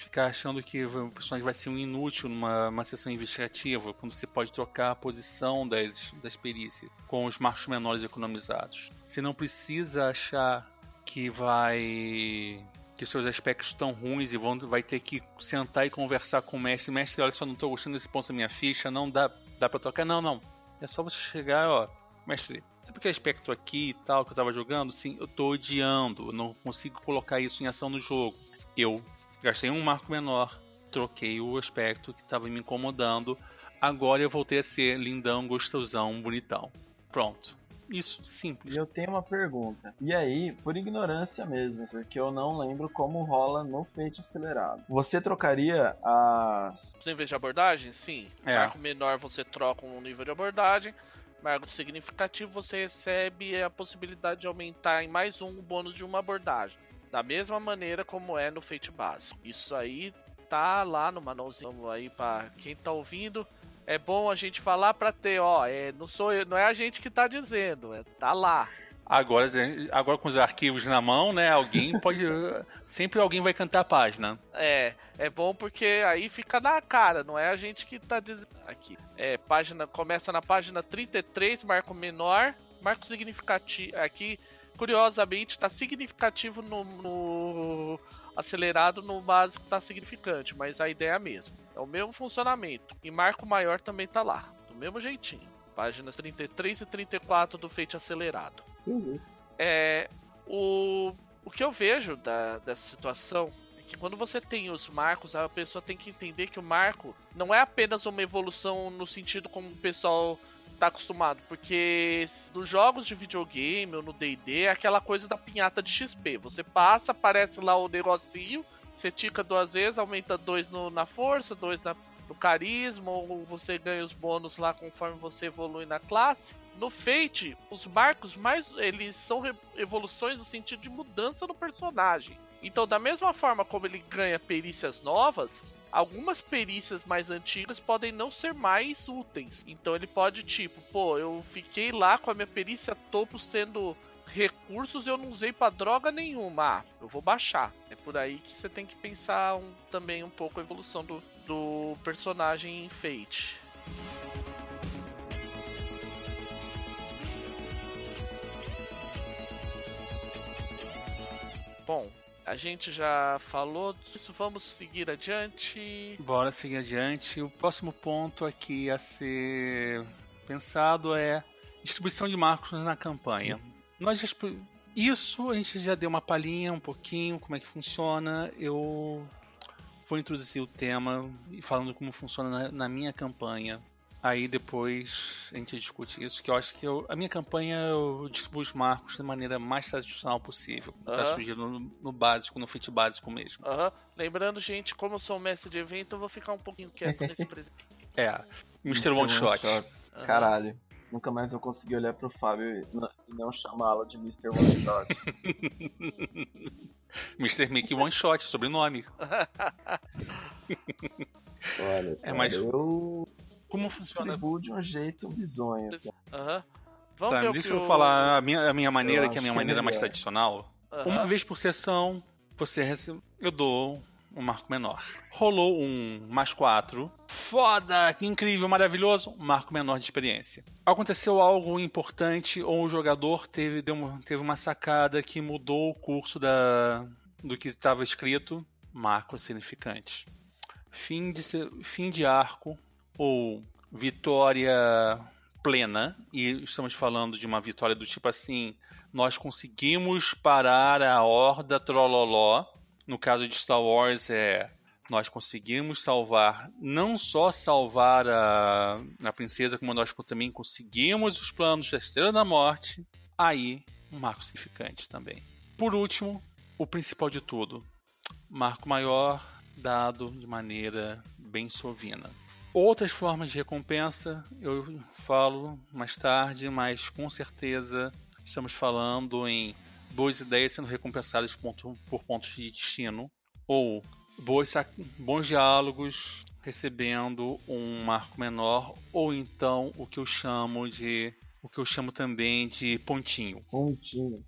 ficar achando que o personagem vai ser um inútil numa sessão investigativa, quando você pode trocar a posição das, das perícias com os marcos menores economizados. Você não precisa achar que vai que seus aspectos estão ruins e vão, vai ter que sentar e conversar com o mestre. Mestre, olha só, não estou gostando desse ponto da minha ficha, não dá, dá para trocar. Não, não. É só você chegar, ó, mestre, sabe aquele aspecto aqui e tal que eu tava jogando? Sim, eu tô odiando, eu não consigo colocar isso em ação no jogo. Eu Gastei um marco menor, troquei o aspecto que estava me incomodando. Agora eu voltei a ser lindão, gostosão, bonitão. Pronto. Isso, simples. E eu tenho uma pergunta. E aí, por ignorância mesmo, porque eu não lembro como rola no feito acelerado. Você trocaria as. Níveis de abordagem? Sim. É. Marco menor você troca um nível de abordagem. Marco significativo você recebe a possibilidade de aumentar em mais um o bônus de uma abordagem. Da mesma maneira como é no Fate básico. Isso aí tá lá no manualzinho aí para quem tá ouvindo. É bom a gente falar para ter, ó, é, não sou eu, não é a gente que tá dizendo, é, tá lá. Agora, agora com os arquivos na mão, né? Alguém pode. sempre alguém vai cantar a página. É, é bom porque aí fica na cara, não é a gente que tá dizendo. Aqui. É, página. Começa na página 33, marco menor, marco significativo. Aqui curiosamente, está significativo no, no, acelerado, no básico está significante, mas a ideia é a mesma. É o mesmo funcionamento. E marco maior também está lá, do mesmo jeitinho. Páginas 33 e 34 do feito acelerado. Uhum. É, o, o que eu vejo da, dessa situação é que quando você tem os marcos, a pessoa tem que entender que o marco não é apenas uma evolução no sentido como o pessoal tá acostumado, porque nos jogos de videogame ou no D&D é aquela coisa da pinhata de XP. Você passa, aparece lá o negocinho, você tica duas vezes, aumenta dois no, na força, dois na, no carisma, ou você ganha os bônus lá conforme você evolui na classe. No Fate, os marcos mais eles são evoluções no sentido de mudança no personagem. Então, da mesma forma como ele ganha perícias novas, algumas perícias mais antigas podem não ser mais úteis. Então ele pode, tipo, pô, eu fiquei lá com a minha perícia topo sendo recursos eu não usei para droga nenhuma. Ah, eu vou baixar. É por aí que você tem que pensar um, também um pouco a evolução do, do personagem em Fate. Bom, a gente já falou disso, vamos seguir adiante. Bora seguir adiante. O próximo ponto aqui a ser pensado é distribuição de marcos na campanha. Nós já, isso a gente já deu uma palhinha um pouquinho como é que funciona. Eu vou introduzir o tema e falando como funciona na, na minha campanha. Aí depois a gente discute isso, que eu acho que eu, a minha campanha eu distribuo os marcos da maneira mais tradicional possível. Uhum. Tá surgindo no, no, básico, no fit básico mesmo. Uhum. Lembrando, gente, como eu sou mestre de evento, eu vou ficar um pouquinho quieto nesse presente. É, Mr. One Shot. Shot. Uhum. Caralho. Nunca mais eu consegui olhar pro Fábio e não chamá-lo de Mr. One Shot. Mr. Mickey One Shot, sobrenome. Olha, é, cara, é, mas... eu como funciona? De um jeito bizonho. Aham. Uhum. Vamos tá, ver deixa eu falar a minha, a minha maneira, eu que é a minha maneira é mais tradicional. Uhum. Uma vez por sessão, você recebe, eu dou um marco menor. Rolou um mais quatro. Foda! Que incrível, maravilhoso. Marco menor de experiência. Aconteceu algo importante ou o jogador teve, deu uma, teve uma sacada que mudou o curso da, do que estava escrito. Marco significante. Fim de, fim de arco ou vitória plena, e estamos falando de uma vitória do tipo assim: nós conseguimos parar a horda Trololó. No caso de Star Wars, é nós conseguimos salvar, não só salvar a, a princesa, como nós também conseguimos os planos da Estrela da Morte. Aí, um marco significante também. Por último, o principal de tudo: marco maior dado de maneira bem sovina Outras formas de recompensa eu falo mais tarde, mas com certeza estamos falando em boas ideias sendo recompensadas por pontos de destino ou boas, bons diálogos recebendo um marco menor ou então o que eu chamo de o que eu chamo também de pontinho. Pontinho.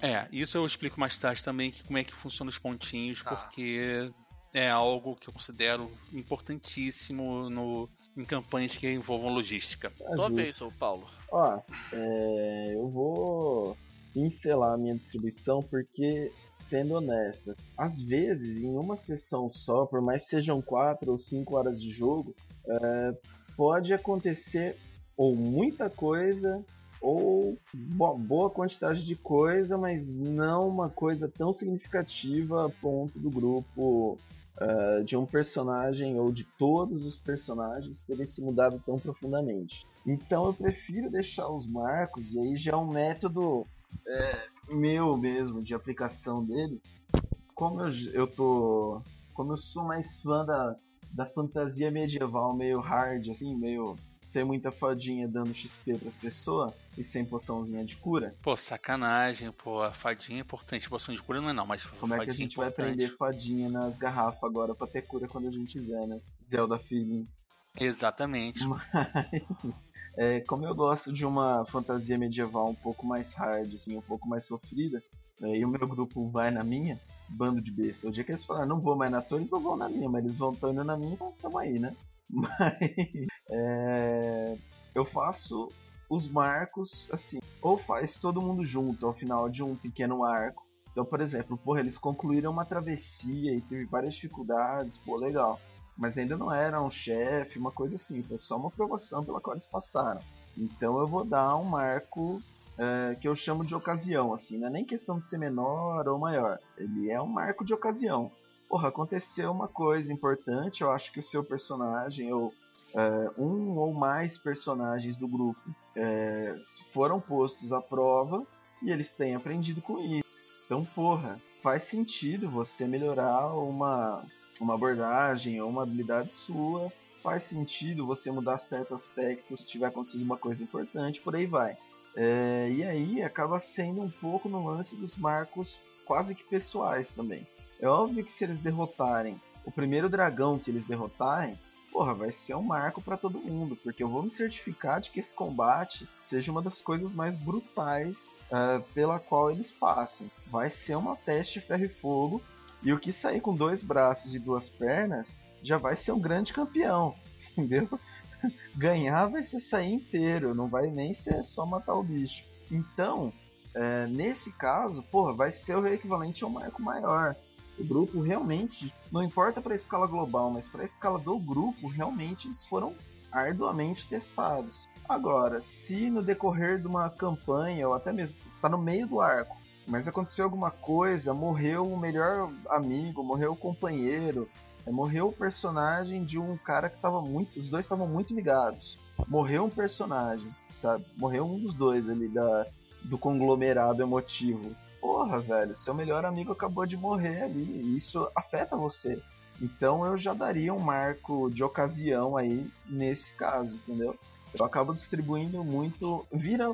É, isso eu explico mais tarde também que como é que funcionam os pontinhos, ah. porque é algo que eu considero importantíssimo no, em campanhas que envolvam logística. Tua vez, Paulo. Ó, é, eu vou pincelar a minha distribuição porque, sendo honesta, às vezes em uma sessão só, por mais sejam quatro ou cinco horas de jogo, é, pode acontecer ou muita coisa ou boa quantidade de coisa, mas não uma coisa tão significativa a ponto do grupo uh, de um personagem ou de todos os personagens terem se mudado tão profundamente. Então eu prefiro deixar os marcos, e aí já é um método é, meu mesmo de aplicação dele. Como eu, eu tô. Como eu sou mais fã da, da fantasia medieval meio hard, assim, meio ser muita fadinha dando XP pras pessoas e sem poçãozinha de cura. Pô, sacanagem, pô, a fadinha é importante. Poção de cura não é não, mas Como é que a gente é vai aprender fadinha nas garrafas agora pra ter cura quando a gente tiver, né? Zelda Feelings. Exatamente. Mas, é, como eu gosto de uma fantasia medieval um pouco mais hard, assim, um pouco mais sofrida, é, e o meu grupo vai na minha, bando de besta. O dia que eles falaram, não vou mais na tua, eles não vão na minha, mas eles vão indo na minha, então tamo aí, né? Mas é, eu faço os marcos assim, ou faz todo mundo junto ao final de um pequeno arco. Então, por exemplo, porra, eles concluíram uma travessia e teve várias dificuldades, pô, legal. Mas ainda não era um chefe, uma coisa assim, foi só uma provação pela qual eles passaram. Então eu vou dar um marco é, que eu chamo de ocasião, assim, não é nem questão de ser menor ou maior. Ele é um marco de ocasião porra, aconteceu uma coisa importante, eu acho que o seu personagem, ou é, um ou mais personagens do grupo, é, foram postos à prova e eles têm aprendido com isso. Então, porra, faz sentido você melhorar uma, uma abordagem ou uma habilidade sua, faz sentido você mudar certo aspecto se tiver acontecido uma coisa importante, por aí vai. É, e aí acaba sendo um pouco no lance dos marcos quase que pessoais também. É óbvio que se eles derrotarem o primeiro dragão que eles derrotarem, porra, vai ser um marco para todo mundo, porque eu vou me certificar de que esse combate seja uma das coisas mais brutais uh, pela qual eles passem. Vai ser uma teste ferro e fogo, e o que sair com dois braços e duas pernas já vai ser um grande campeão, entendeu? Ganhar vai ser sair inteiro, não vai nem ser só matar o bicho. Então, é, nesse caso, porra, vai ser o equivalente ao marco maior o grupo realmente, não importa para a escala global, mas para a escala do grupo, realmente eles foram arduamente testados. Agora, se no decorrer de uma campanha, ou até mesmo tá no meio do arco, mas aconteceu alguma coisa, morreu o melhor amigo, morreu o companheiro, é, morreu o personagem de um cara que tava muito. Os dois estavam muito ligados. Morreu um personagem, sabe? Morreu um dos dois ali da, do conglomerado emotivo porra, velho, seu melhor amigo acabou de morrer ali, e isso afeta você. Então eu já daria um marco de ocasião aí nesse caso, entendeu? Eu acabo distribuindo muito, vira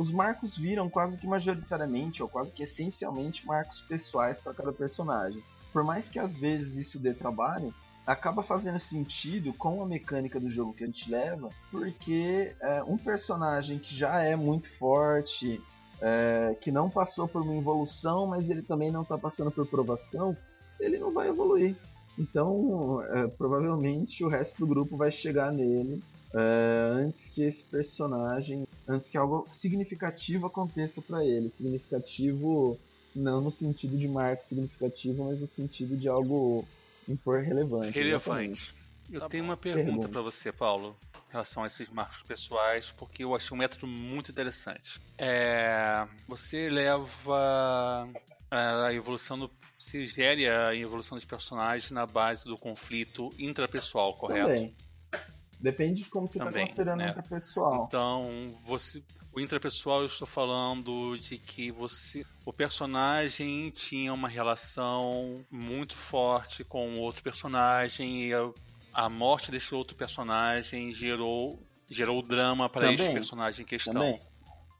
os marcos viram quase que majoritariamente ou quase que essencialmente marcos pessoais para cada personagem. Por mais que às vezes isso dê trabalho, acaba fazendo sentido com a mecânica do jogo que a gente leva, porque é, um personagem que já é muito forte, é, que não passou por uma evolução, mas ele também não está passando por provação, ele não vai evoluir. Então, é, provavelmente o resto do grupo vai chegar nele é, antes que esse personagem, antes que algo significativo aconteça para ele. Significativo não no sentido de marca significativo, mas no sentido de algo impor relevante. Relevante. Eu tá tenho bom. uma pergunta para você, Paulo em relação a esses marcos pessoais, porque eu achei um método muito interessante. É, você leva a evolução do. Você gere a evolução dos personagens na base do conflito intrapessoal, correto? Também. Depende de como você está considerando né? intrapessoal. Então, você. O intrapessoal eu estou falando de que você. O personagem tinha uma relação muito forte com outro personagem e a morte desse outro personagem gerou, gerou drama para esse personagem em questão. Também.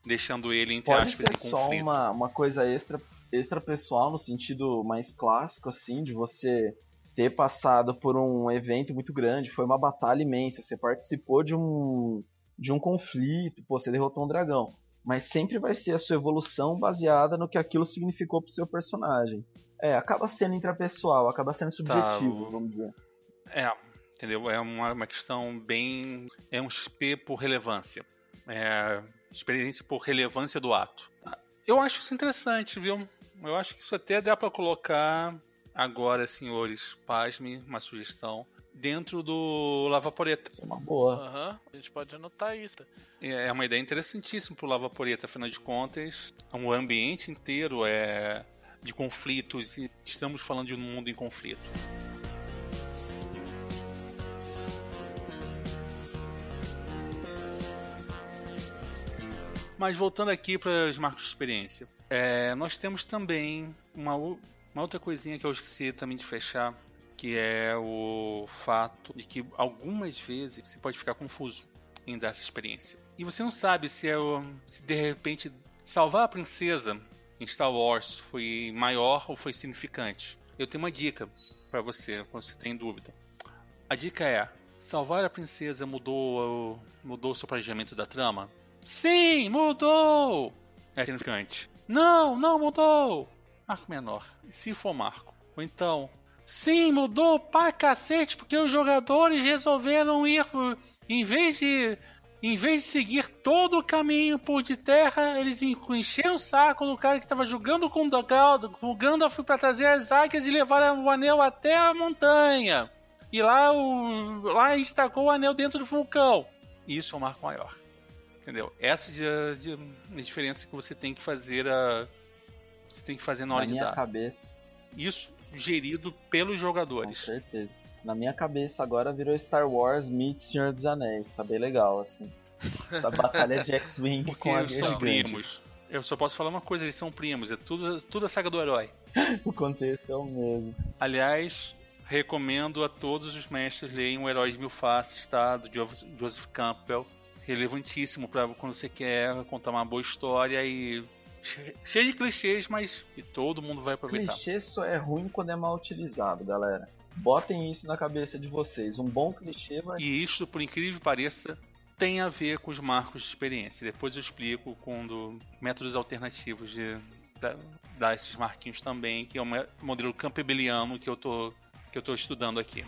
Deixando ele, entre Pode aspas, ser só uma, uma coisa extra, extra pessoal, no sentido mais clássico, assim, de você ter passado por um evento muito grande, foi uma batalha imensa, você participou de um, de um conflito, pô, você derrotou um dragão. Mas sempre vai ser a sua evolução baseada no que aquilo significou pro seu personagem. É, acaba sendo intrapessoal, acaba sendo subjetivo, tá, vamos dizer. É, entendeu? É uma, uma questão bem. É um XP por relevância. É experiência por relevância do ato. Eu acho isso interessante, viu? Eu acho que isso até dá para colocar agora, senhores, pasme, uma sugestão, dentro do Lavaporeta. Isso é uma boa. Uhum, a gente pode anotar isso. É, é uma ideia interessantíssima pro Lavaporeta, afinal de contas, um ambiente inteiro é de conflitos e estamos falando de um mundo em conflito. Mas voltando aqui para os marcos de experiência, é, nós temos também uma, uma outra coisinha que eu esqueci também de fechar, que é o fato de que algumas vezes você pode ficar confuso em dar essa experiência. E você não sabe se, é, se de repente salvar a princesa em Star Wars foi maior ou foi significante. Eu tenho uma dica para você, quando você tem dúvida. A dica é: salvar a princesa mudou mudou o seu planejamento da trama? Sim, mudou! É significante. Não, não mudou! Marco menor. E se for marco? Ou então, sim, mudou pra cacete, porque os jogadores resolveram ir, em vez de em vez de seguir todo o caminho por de terra, eles encheram o saco do cara que estava jogando com o Gandalf para trazer as águias e levar o anel até a montanha. E lá, o, lá destacou o anel dentro do vulcão. Isso é um marco maior. Entendeu? Essa é a, diferença que você tem que fazer a. Você tem que fazer na hora na de dar. cabeça. Isso gerido pelos jogadores. Com certeza na minha cabeça agora virou Star Wars meet Senhor dos Anéis. Tá bem legal, assim. Essa batalha de X-Wing com a são primos. Eu só posso falar uma coisa, eles são primos, é tudo, tudo a saga do herói. o contexto é o mesmo. Aliás, recomendo a todos os mestres leiam o Herói de Mil Faces, tá? Do Joseph Campbell. Relevantíssimo para quando você quer contar uma boa história e cheio de clichês, mas que todo mundo vai aproveitar. Clichê só é ruim quando é mal utilizado, galera. Botem isso na cabeça de vocês. Um bom clichê vai. E isso, por incrível que pareça, tem a ver com os marcos de experiência. Depois eu explico quando métodos alternativos de dar esses marquinhos também, que é o modelo campbelliano que eu tô que eu tô estudando aqui.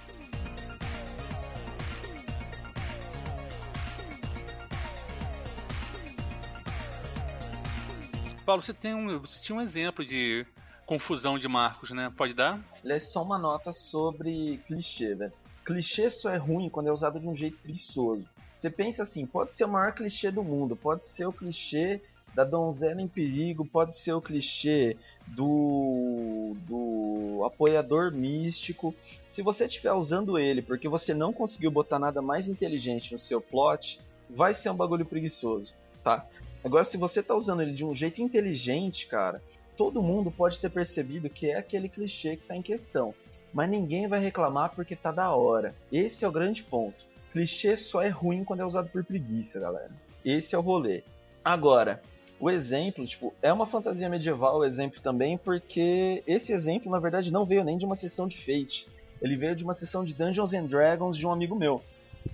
Paulo, você tem um, você tinha um exemplo de confusão de marcos, né? Pode dar? É só uma nota sobre clichê, velho. Clichê só é ruim quando é usado de um jeito preguiçoso. Você pensa assim, pode ser o maior clichê do mundo, pode ser o clichê da donzela em perigo, pode ser o clichê do, do apoiador místico. Se você estiver usando ele porque você não conseguiu botar nada mais inteligente no seu plot, vai ser um bagulho preguiçoso, tá? Agora, se você tá usando ele de um jeito inteligente, cara, todo mundo pode ter percebido que é aquele clichê que está em questão. Mas ninguém vai reclamar porque tá da hora. Esse é o grande ponto. Clichê só é ruim quando é usado por preguiça, galera. Esse é o rolê. Agora, o exemplo, tipo, é uma fantasia medieval o exemplo também, porque esse exemplo, na verdade, não veio nem de uma sessão de Fate. Ele veio de uma sessão de Dungeons and Dragons de um amigo meu.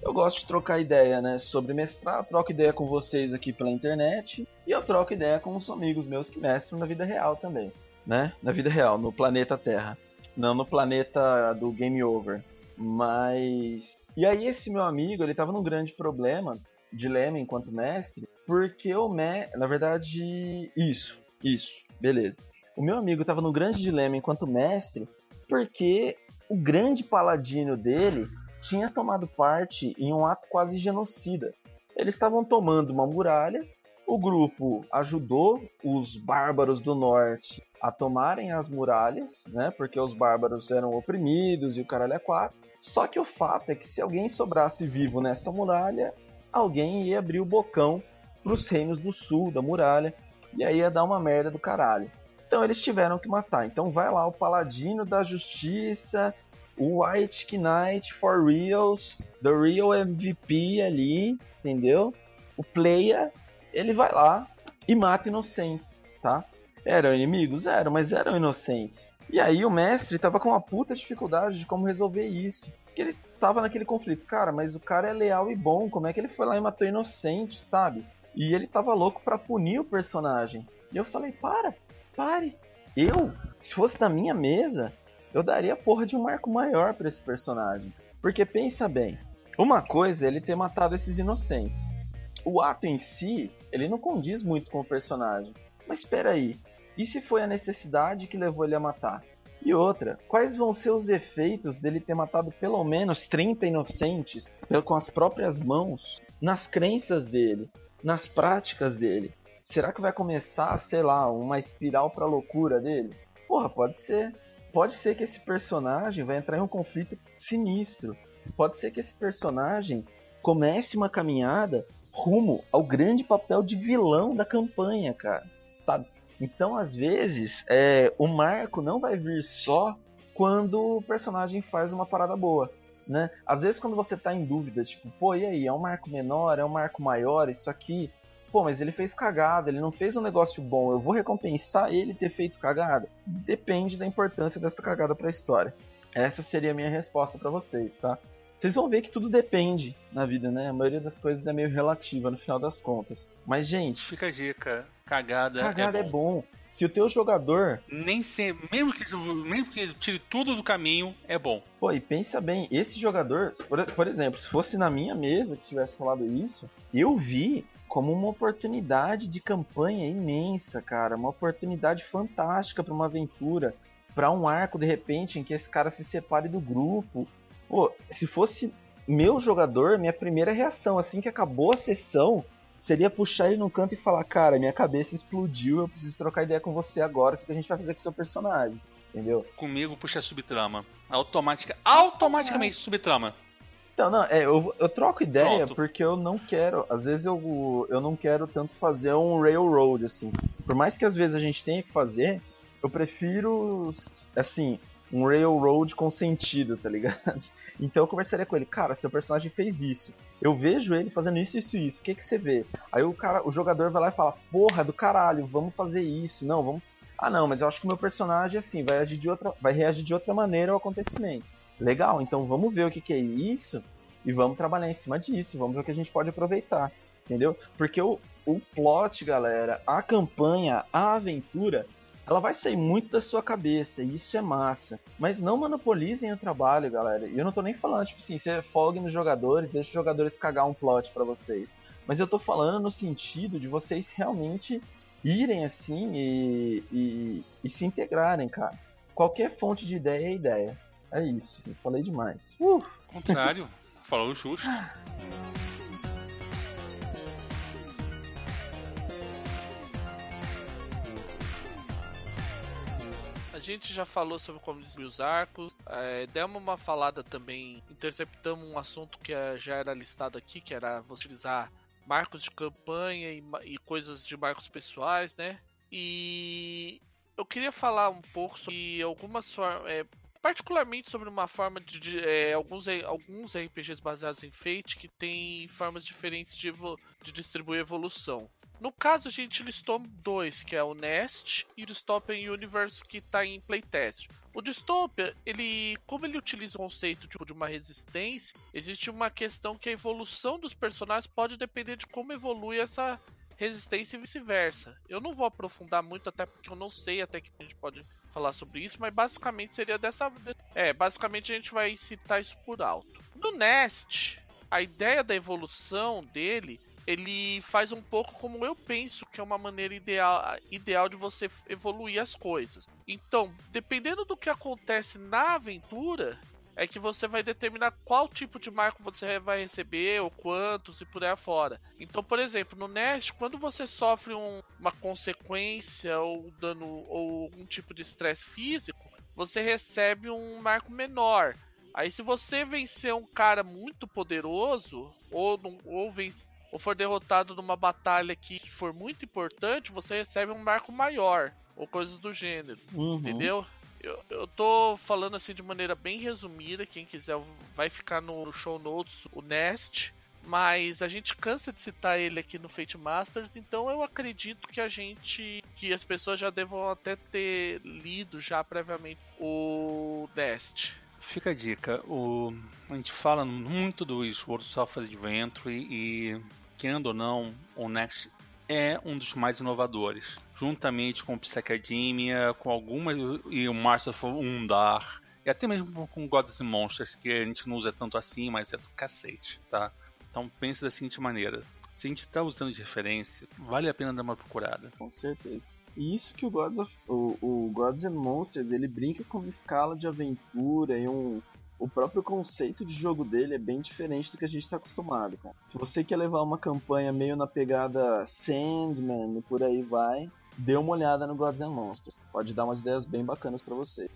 Eu gosto de trocar ideia, né, sobre mestrar, troco ideia com vocês aqui pela internet e eu troco ideia com os amigos meus que mestram na vida real também, né? Na vida real, no planeta Terra, não no planeta do Game Over. Mas e aí esse meu amigo, ele tava num grande problema, dilema enquanto mestre, porque o me, na verdade, isso, isso, beleza. O meu amigo tava num grande dilema enquanto mestre, porque o grande paladino dele tinha tomado parte em um ato quase genocida. Eles estavam tomando uma muralha, o grupo ajudou os bárbaros do norte a tomarem as muralhas, né? Porque os bárbaros eram oprimidos e o caralho é quatro. Só que o fato é que se alguém sobrasse vivo nessa muralha, alguém ia abrir o bocão para os reinos do sul da muralha e aí ia dar uma merda do caralho. Então eles tiveram que matar. Então vai lá o paladino da justiça White Knight for reals, the real MVP ali, entendeu? O player, ele vai lá e mata inocentes, tá? Eram inimigos? Eram, mas eram inocentes. E aí o mestre tava com uma puta dificuldade de como resolver isso. Porque ele tava naquele conflito, cara, mas o cara é leal e bom, como é que ele foi lá e matou inocente, sabe? E ele tava louco para punir o personagem. E eu falei, para, pare. Eu, se fosse na minha mesa, eu daria porra de um marco maior para esse personagem. Porque pensa bem, uma coisa é ele ter matado esses inocentes. O ato em si, ele não condiz muito com o personagem. Mas espera aí, e se foi a necessidade que levou ele a matar? E outra, quais vão ser os efeitos dele ter matado pelo menos 30 inocentes com as próprias mãos, nas crenças dele, nas práticas dele? Será que vai começar, sei lá, uma espiral pra loucura dele? Porra, pode ser. Pode ser que esse personagem vai entrar em um conflito sinistro. Pode ser que esse personagem comece uma caminhada rumo ao grande papel de vilão da campanha, cara. Sabe? Então, às vezes, é, o marco não vai vir só quando o personagem faz uma parada boa. Né? Às vezes, quando você tá em dúvida, tipo, pô, e aí, é um marco menor, é um marco maior, isso aqui. Pô, mas ele fez cagada, ele não fez um negócio bom, eu vou recompensar ele ter feito cagada? Depende da importância dessa cagada pra história. Essa seria a minha resposta para vocês, tá? Vocês vão ver que tudo depende na vida, né? A maioria das coisas é meio relativa no final das contas. Mas, gente. Fica a dica. Cagada, cagada é, bom. é bom. Se o teu jogador. Nem sempre. Mesmo que, mesmo que tire tudo do caminho, é bom. Pô, e pensa bem, esse jogador, por, por exemplo, se fosse na minha mesa que tivesse falado isso, eu vi como uma oportunidade de campanha imensa, cara. Uma oportunidade fantástica para uma aventura. para um arco, de repente, em que esse cara se separe do grupo Pô, se fosse meu jogador, minha primeira reação, assim que acabou a sessão, seria puxar ele no canto e falar: Cara, minha cabeça explodiu, eu preciso trocar ideia com você agora, o que a gente vai fazer com o seu personagem? Entendeu? Comigo puxa subtrama. Automática, automaticamente subtrama. Então, não, é, eu, eu troco ideia Pronto. porque eu não quero, às vezes eu, eu não quero tanto fazer um railroad, assim. Por mais que às vezes a gente tenha que fazer, eu prefiro, assim, um railroad com sentido, tá ligado? Então eu conversaria com ele, cara, seu personagem fez isso. Eu vejo ele fazendo isso, isso isso. O que que você vê? Aí o cara, o jogador vai lá e fala, porra do caralho, vamos fazer isso. Não, vamos. Ah não, mas eu acho que o meu personagem assim vai agir de outra, vai reagir de outra maneira ao acontecimento. Legal, então vamos ver o que que é isso e vamos trabalhar em cima disso. Vamos ver o que a gente pode aproveitar, entendeu? Porque o, o plot, galera, a campanha, a aventura ela vai sair muito da sua cabeça, e isso é massa. Mas não monopolizem o trabalho, galera. E eu não tô nem falando, tipo assim, você folgue nos jogadores, deixa os jogadores cagar um plot para vocês. Mas eu tô falando no sentido de vocês realmente irem assim e, e, e se integrarem, cara. Qualquer fonte de ideia é ideia. É isso, falei demais. Uf. Contrário, falou justo. gente já falou sobre como distribuir os arcos, é, demos uma falada também, interceptamos um assunto que é, já era listado aqui, que era você utilizar marcos de campanha e, e coisas de marcos pessoais, né? E eu queria falar um pouco sobre algumas formas. É, particularmente sobre uma forma de, de é, alguns, alguns RPGs baseados em Fate que tem formas diferentes de, de distribuir evolução. No caso, a gente listou dois, que é o Nest e o Dystopian Universe, que está em playtest. O Dystopia, ele, como ele utiliza o conceito de, de uma resistência, existe uma questão que a evolução dos personagens pode depender de como evolui essa resistência e vice-versa. Eu não vou aprofundar muito, até porque eu não sei até que a gente pode falar sobre isso, mas basicamente seria dessa. É, basicamente a gente vai citar isso por alto. No Nest, a ideia da evolução dele ele faz um pouco como eu penso que é uma maneira ideal, ideal de você evoluir as coisas. Então, dependendo do que acontece na aventura, é que você vai determinar qual tipo de marco você vai receber, ou quantos e por aí afora. Então, por exemplo, no Nest, quando você sofre um, uma consequência ou dano ou um tipo de estresse físico, você recebe um marco menor. Aí, se você vencer um cara muito poderoso, ou, ou vencer ou for derrotado numa batalha que for muito importante, você recebe um marco maior, ou coisas do gênero, uhum. entendeu? Eu, eu tô falando assim de maneira bem resumida. Quem quiser vai ficar no show notes o Nest. Mas a gente cansa de citar ele aqui no Fate Masters, então eu acredito que a gente. que as pessoas já devam até ter lido já previamente o Nest. Fica a dica, o, a gente fala muito dos World Software Adventure e, querendo ou não, o Next é um dos mais inovadores, juntamente com Psychedemia, com algumas e o Master of Undar, e até mesmo com Gods and Monsters, que a gente não usa tanto assim, mas é do cacete, tá? Então pense da seguinte maneira: se a gente está usando de referência, vale a pena dar uma procurada. Com certeza. E isso que o Gods, of, o, o Gods and Monsters ele brinca com uma escala de aventura e um, o próprio conceito de jogo dele é bem diferente do que a gente está acostumado, cara. Se você quer levar uma campanha meio na pegada Sandman e por aí vai, dê uma olhada no Gods and Monsters. Pode dar umas ideias bem bacanas para você.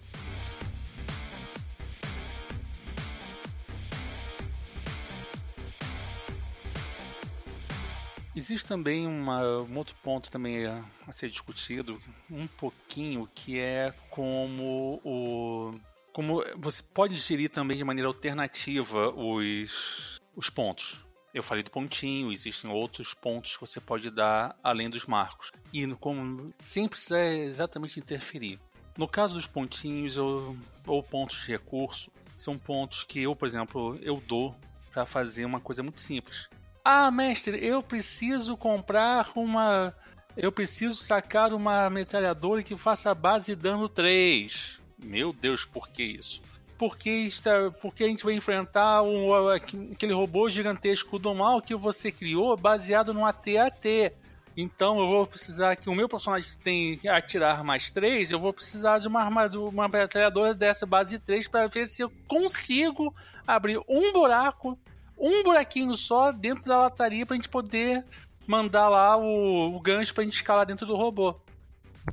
Existe também uma, um outro ponto também a, a, ser discutido, um pouquinho, que é como o como você pode gerir também de maneira alternativa os, os pontos. Eu falei do pontinho, existem outros pontos que você pode dar além dos marcos. E como sem precisar exatamente interferir. No caso dos pontinhos eu, ou pontos de recurso, são pontos que eu, por exemplo, eu dou para fazer uma coisa muito simples. Ah, mestre, eu preciso comprar uma. Eu preciso sacar uma metralhadora que faça base dano 3. Meu Deus, por que isso? Porque, está, porque a gente vai enfrentar um, aquele robô gigantesco do mal que você criou baseado no AT-AT. Então eu vou precisar que o meu personagem tem atirar mais 3, eu vou precisar de uma armadura, uma metralhadora dessa base 3 para ver se eu consigo abrir um buraco um buraquinho só dentro da lataria pra gente poder mandar lá o, o gancho pra gente escalar dentro do robô.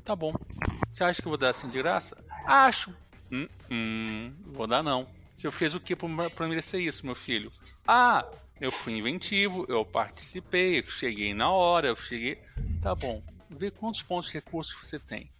Tá bom. Você acha que eu vou dar assim de graça? Acho. Hum, hum, vou dar não. Você fez o que pra merecer isso, meu filho? Ah, eu fui inventivo, eu participei, eu cheguei na hora, eu cheguei. Tá bom. Vê quantos pontos de recurso você tem.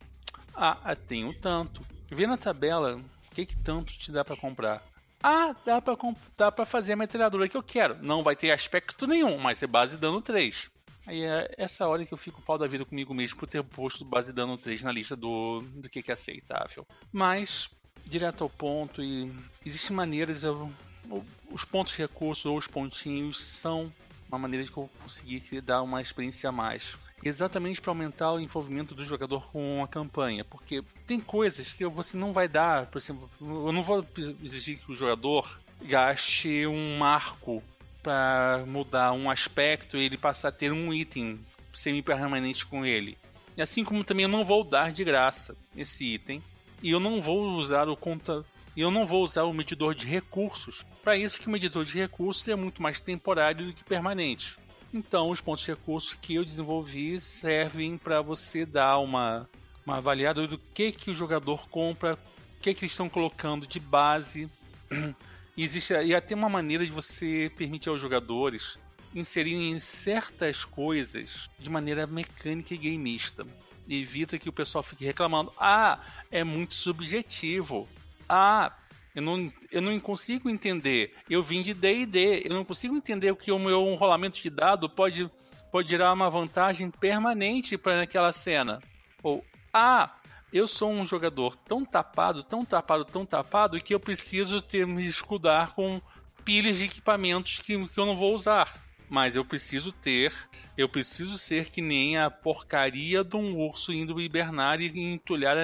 Ah, tenho tanto. Vê na tabela o que, que tanto te dá para comprar. Ah, dá pra, dá fazer a metralhadora que eu quero. Não vai ter aspecto nenhum, mas é base dano 3. Aí é essa hora que eu fico pau da vida comigo mesmo por ter posto base dano 3 na lista do, do que, é aceitável. Mas, direto ao ponto, e existem maneiras. Eu, os pontos de recurso ou os pontinhos são uma maneira de conseguir dar uma experiência a mais exatamente para aumentar o envolvimento do jogador com a campanha, porque tem coisas que você não vai dar, por exemplo, eu não vou exigir que o jogador gaste um marco para mudar um aspecto e ele passar a ter um item semi-permanente com ele. E assim como também eu não vou dar de graça esse item e eu não vou usar o conta e eu não vou usar o medidor de recursos. Para isso que o medidor de recursos é muito mais temporário do que permanente. Então, os pontos de recurso que eu desenvolvi servem para você dar uma, uma avaliada do que, que o jogador compra, o que, que eles estão colocando de base. E existe e até uma maneira de você permitir aos jogadores inserirem certas coisas de maneira mecânica e gameista. Evita que o pessoal fique reclamando: ah, é muito subjetivo. Ah, eu não, eu não consigo entender. Eu vim de D&D, eu não consigo entender o que o meu rolamento de dado pode, pode gerar uma vantagem permanente para aquela cena. Ou, ah, eu sou um jogador tão tapado, tão tapado, tão tapado que eu preciso ter me escudar com pilhas de equipamentos que, que eu não vou usar. Mas eu preciso ter, eu preciso ser que nem a porcaria de um urso indo hibernar e entulhar,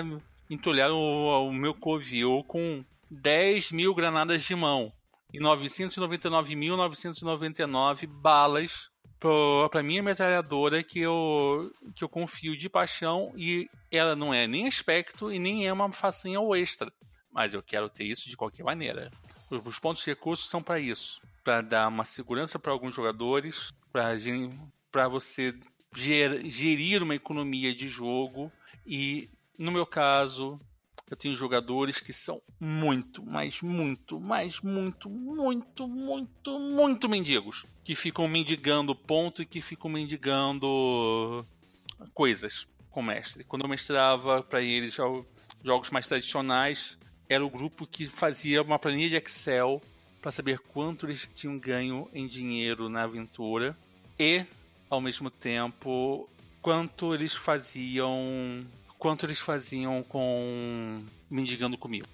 entulhar o, o meu covil com 10 mil granadas de mão e 999.999 balas para minha metralhadora que eu, que eu confio de paixão e ela não é nem aspecto e nem é uma facinha ou extra. Mas eu quero ter isso de qualquer maneira. Os pontos de recurso são para isso, para dar uma segurança para alguns jogadores, para você gerir uma economia de jogo e, no meu caso, eu tenho jogadores que são muito, mas muito, mas muito, muito, muito, muito mendigos. Que ficam mendigando ponto e que ficam mendigando coisas com o mestre. Quando eu mestrava para eles jogos mais tradicionais, era o grupo que fazia uma planilha de Excel para saber quanto eles tinham ganho em dinheiro na aventura e, ao mesmo tempo, quanto eles faziam, quanto eles faziam com mendigando comigo.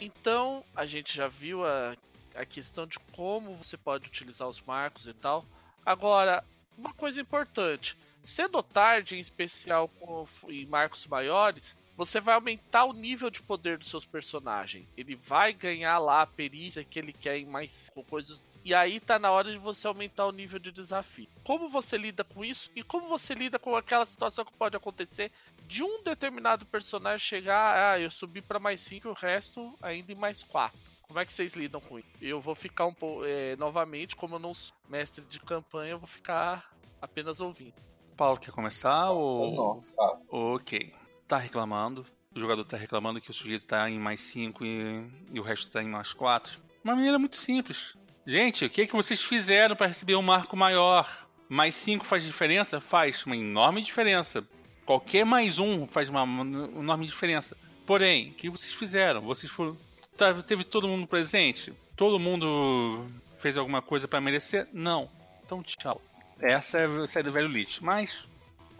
Então, a gente já viu a, a questão de como você pode utilizar os marcos e tal. Agora, uma coisa importante: cedo ou tarde, em especial com, em marcos maiores, você vai aumentar o nível de poder dos seus personagens. Ele vai ganhar lá a perícia que ele quer em mais coisas. E aí tá na hora de você aumentar o nível de desafio. Como você lida com isso e como você lida com aquela situação que pode acontecer de um determinado personagem chegar, ah, eu subi para mais 5 e o resto ainda em mais 4. Como é que vocês lidam com isso? Eu vou ficar um pouco. É, novamente, como eu não sou mestre de campanha, eu vou ficar apenas ouvindo. Paulo, quer começar? Nossa, ou... sabe? Ok. Tá reclamando. O jogador tá reclamando que o sujeito tá em mais 5 e... e, o resto tá em mais 4. Uma maneira muito simples. Gente, o que, é que vocês fizeram para receber um marco maior? Mais 5 faz diferença? Faz uma enorme diferença. Qualquer mais um faz uma enorme diferença. Porém, o que vocês fizeram? Vocês foram. Tá, teve todo mundo presente? Todo mundo fez alguma coisa para merecer? Não. Então, tchau. Essa é a saída do velho Lich. Mas.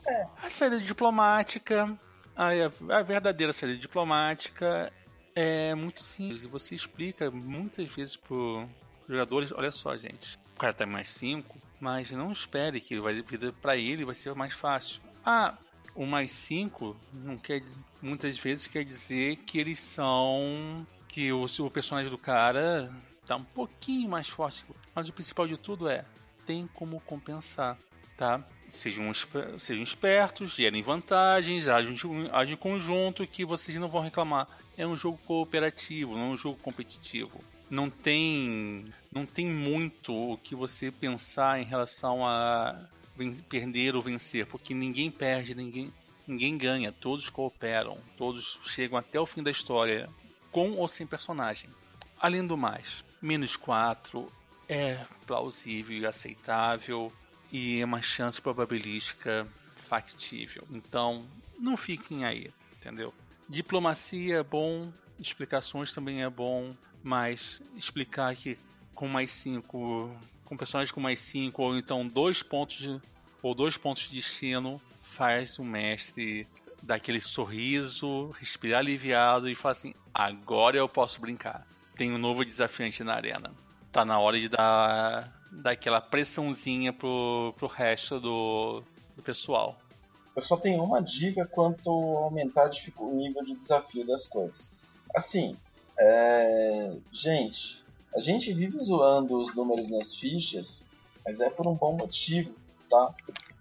É. A saída diplomática. A, a verdadeira saída diplomática é muito simples. E você explica muitas vezes pro jogadores: olha só, gente. O cara tá mais 5, mas não espere que vai vir para ele vai ser mais fácil. Ah, o mais 5 não quer muitas vezes quer dizer que eles são que o, o personagem do cara tá um pouquinho mais forte, mas o principal de tudo é tem como compensar, tá? Sejam, sejam espertos, gerem vantagens, agem, agem em conjunto que vocês não vão reclamar. É um jogo cooperativo, não é um jogo competitivo. Não tem, não tem muito o que você pensar em relação a perder ou vencer, porque ninguém perde, ninguém, ninguém ganha, todos cooperam, todos chegam até o fim da história, com ou sem personagem. Além do mais, menos 4 é plausível e aceitável e é uma chance probabilística factível. Então, não fiquem aí, entendeu? Diplomacia é bom, explicações também é bom, mas explicar que com mais 5 com personagens com mais 5 ou então dois pontos de, ou dois pontos de destino faz o mestre dar aquele sorriso, respirar aliviado e falar assim: agora eu posso brincar. Tem um novo desafiante na arena. Tá na hora de dar, dar aquela pressãozinha pro, pro resto do, do pessoal. Eu só tenho uma dica quanto aumentar o nível de desafio das coisas. Assim, é... gente, a gente vive zoando os números nas fichas, mas é por um bom motivo, tá?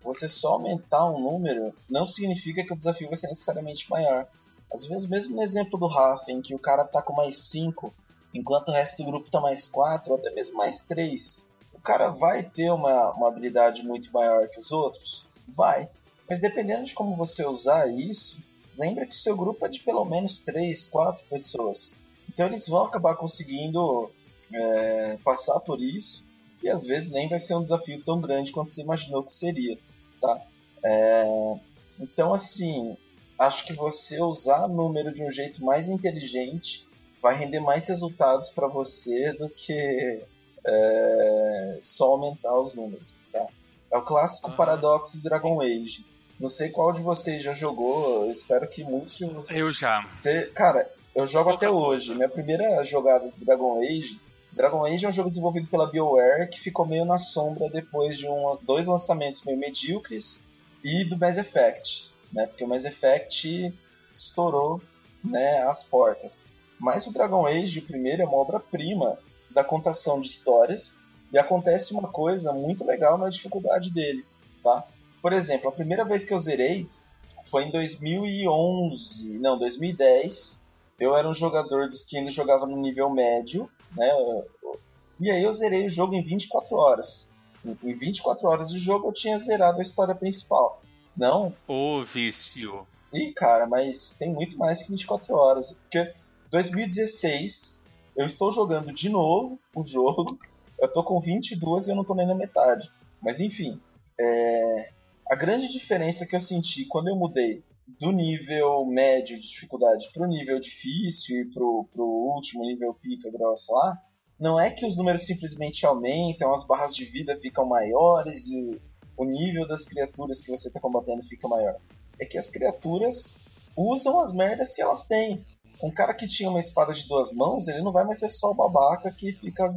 Você só aumentar um número não significa que o desafio vai ser necessariamente maior. Às vezes, mesmo no exemplo do Rafa, em que o cara tá com mais 5, enquanto o resto do grupo tá mais 4, ou até mesmo mais 3, o cara vai ter uma, uma habilidade muito maior que os outros? Vai. Mas dependendo de como você usar isso, lembra que seu grupo é de pelo menos 3, 4 pessoas. Então eles vão acabar conseguindo é, passar por isso e às vezes nem vai ser um desafio tão grande quanto você imaginou que seria, tá? É, então assim, acho que você usar número de um jeito mais inteligente vai render mais resultados para você do que é, só aumentar os números, tá? É o clássico paradoxo do Dragon Age. Não sei qual de vocês já jogou, eu espero que muitos de vocês. Eu já. Você, cara, eu jogo até hoje. Minha primeira jogada do Dragon Age Dragon Age é um jogo desenvolvido pela BioWare que ficou meio na sombra depois de um, dois lançamentos meio medíocres e do Mass Effect, né? Porque o Mass Effect estourou, né, as portas. Mas o Dragon Age, o primeiro, é uma obra-prima da contação de histórias e acontece uma coisa muito legal na dificuldade dele, tá? Por exemplo, a primeira vez que eu zerei foi em 2011, não, 2010. Eu era um jogador dos que ainda jogava no nível médio né? E aí eu zerei o jogo em 24 horas. Em 24 horas de jogo eu tinha zerado a história principal. Não? O vício. Ih, cara, mas tem muito mais que 24 horas. Porque 2016 eu estou jogando de novo o jogo Eu tô com 22 e eu não tô nem na metade. Mas enfim, é... a grande diferença que eu senti quando eu mudei do nível médio de dificuldade pro nível difícil e pro, pro último nível pica grossa lá, não é que os números simplesmente aumentam, as barras de vida ficam maiores e o nível das criaturas que você está combatendo fica maior. É que as criaturas usam as merdas que elas têm. Um cara que tinha uma espada de duas mãos, ele não vai mais ser só o babaca que fica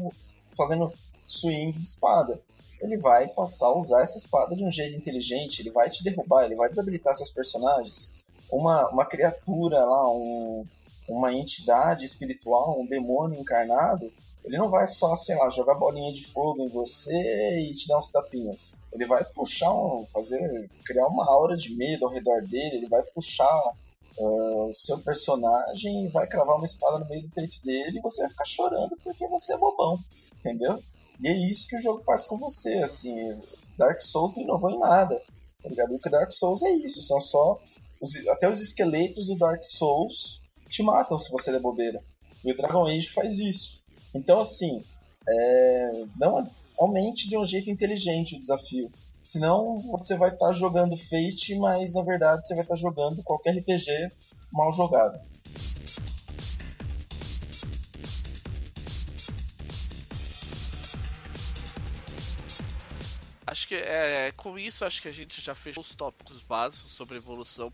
fazendo swing de espada. Ele vai passar a usar essa espada de um jeito inteligente, ele vai te derrubar, ele vai desabilitar seus personagens. Uma, uma criatura lá, um, uma entidade espiritual, um demônio encarnado, ele não vai só, sei lá, jogar bolinha de fogo em você e te dar uns tapinhas. Ele vai puxar um. fazer. criar uma aura de medo ao redor dele, ele vai puxar uh, o seu personagem e vai cravar uma espada no meio do peito dele e você vai ficar chorando porque você é bobão. Entendeu? E é isso que o jogo faz com você, assim. Dark Souls não inovou em nada. Tá ligado? Que Dark Souls é isso, são só. Os, até os esqueletos do Dark Souls te matam se você der bobeira. E o Dragon Age faz isso. Então, assim, é, não aumente de um jeito inteligente o desafio. Senão você vai estar tá jogando Fate, mas na verdade você vai estar tá jogando qualquer RPG mal jogado. Acho que é, com isso acho que a gente já fechou os tópicos básicos sobre evolução.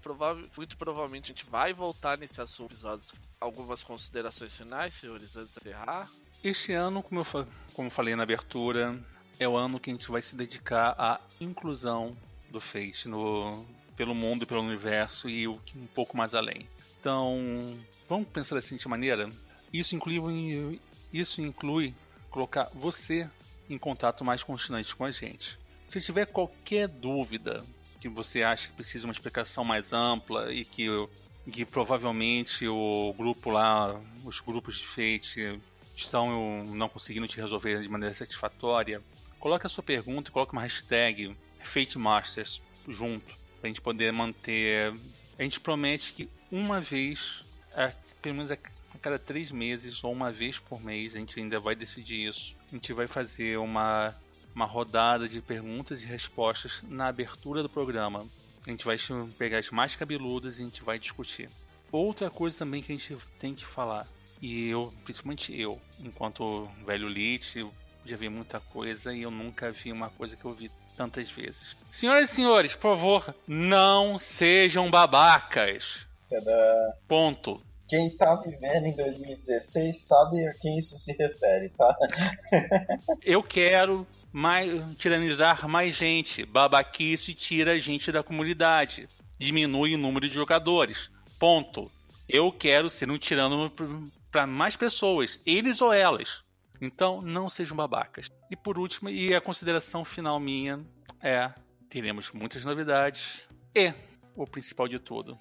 Muito provavelmente a gente vai voltar nesse assunto episódios. Algumas considerações finais, senhores, antes de encerrar. Este ano, como eu como falei na abertura, é o ano que a gente vai se dedicar à inclusão do Fate no, pelo mundo e pelo universo e um pouco mais além. Então, vamos pensar da seguinte maneira: isso inclui, isso inclui colocar você em contato mais constante com a gente. Se tiver qualquer dúvida que você acha que precisa uma explicação mais ampla e que, que provavelmente o grupo lá, os grupos de Fate estão não conseguindo te resolver de maneira satisfatória, coloque a sua pergunta e coloque uma hashtag Fate Masters junto, para a gente poder manter. A gente promete que uma vez, pelo menos a cada três meses ou uma vez por mês, a gente ainda vai decidir isso. A gente vai fazer uma, uma rodada de perguntas e respostas na abertura do programa. A gente vai pegar as mais cabeludas e a gente vai discutir. Outra coisa também que a gente tem que falar e eu, principalmente eu, enquanto velho lit, já vi muita coisa e eu nunca vi uma coisa que eu vi tantas vezes. Senhoras e senhores, por favor, não sejam babacas. Tadã. Ponto. Quem tá vivendo em 2016 sabe a quem isso se refere, tá? eu quero mais, tiranizar mais gente. Babaquice tira gente da comunidade. Diminui o número de jogadores. Ponto. Eu quero ser um tirano para mais pessoas, eles ou elas. Então, não sejam babacas. E por último, e a consideração final minha é: teremos muitas novidades e o principal de tudo.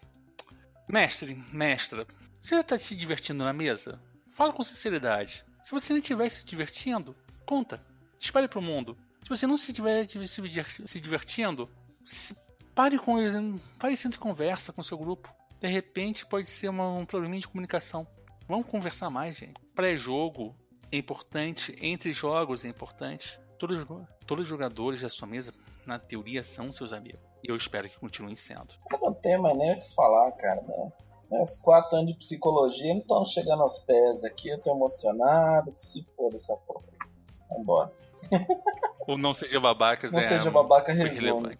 Mestre, mestra, você está se divertindo na mesa? Fala com sinceridade. Se você não estiver se divertindo, conta. Espalhe para o mundo. Se você não se estiver se divertindo, se pare com eles, pare e sente conversa com seu grupo. De repente pode ser uma, um problema de comunicação. Vamos conversar mais, gente. Pré-jogo é importante, entre jogos é importante. Todos, todos os jogadores da sua mesa, na teoria, são seus amigos. E eu espero que continuem sendo. Tenho mais nem o que falar, cara. Né? Os quatro anos de psicologia não estão chegando aos pés aqui. Eu tô emocionado. Que se for essa porra. Vambora. Ou não seja babaca, Não é seja babaca, resume.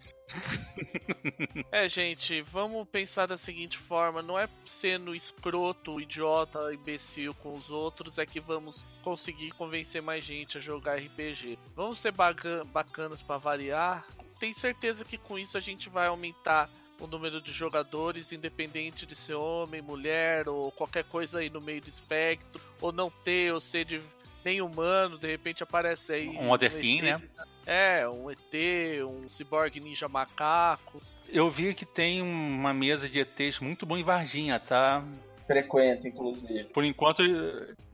É, gente, vamos pensar da seguinte forma: não é sendo escroto, idiota, imbecil com os outros, é que vamos conseguir convencer mais gente a jogar RPG. Vamos ser bacanas para variar. Tenho certeza que com isso a gente vai aumentar o número de jogadores, independente de ser homem, mulher ou qualquer coisa aí no meio do espectro, ou não ter, ou ser de nem humano, de repente aparece aí. Um Otherkin, um né? É, um ET, um Cyborg Ninja Macaco. Eu vi que tem uma mesa de ETs muito bom em Varginha, tá? Frequento, inclusive. Por enquanto.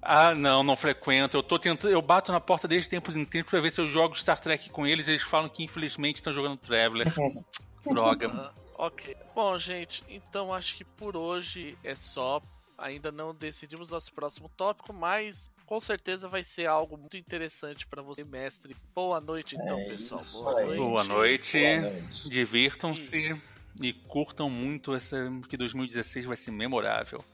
Ah, não, não frequento. Eu tô tentando. Eu bato na porta desde tempos em tempos pra ver se eu jogo Star Trek com eles. Eles falam que infelizmente estão jogando Traveler. Droga. Ok. Bom, gente, então acho que por hoje é só Ainda não decidimos nosso próximo tópico, mas com certeza vai ser algo muito interessante para você, mestre. Boa noite, então, É pessoal. Boa noite. Boa noite. Divirtam-se e curtam muito essa que 2016 vai ser memorável.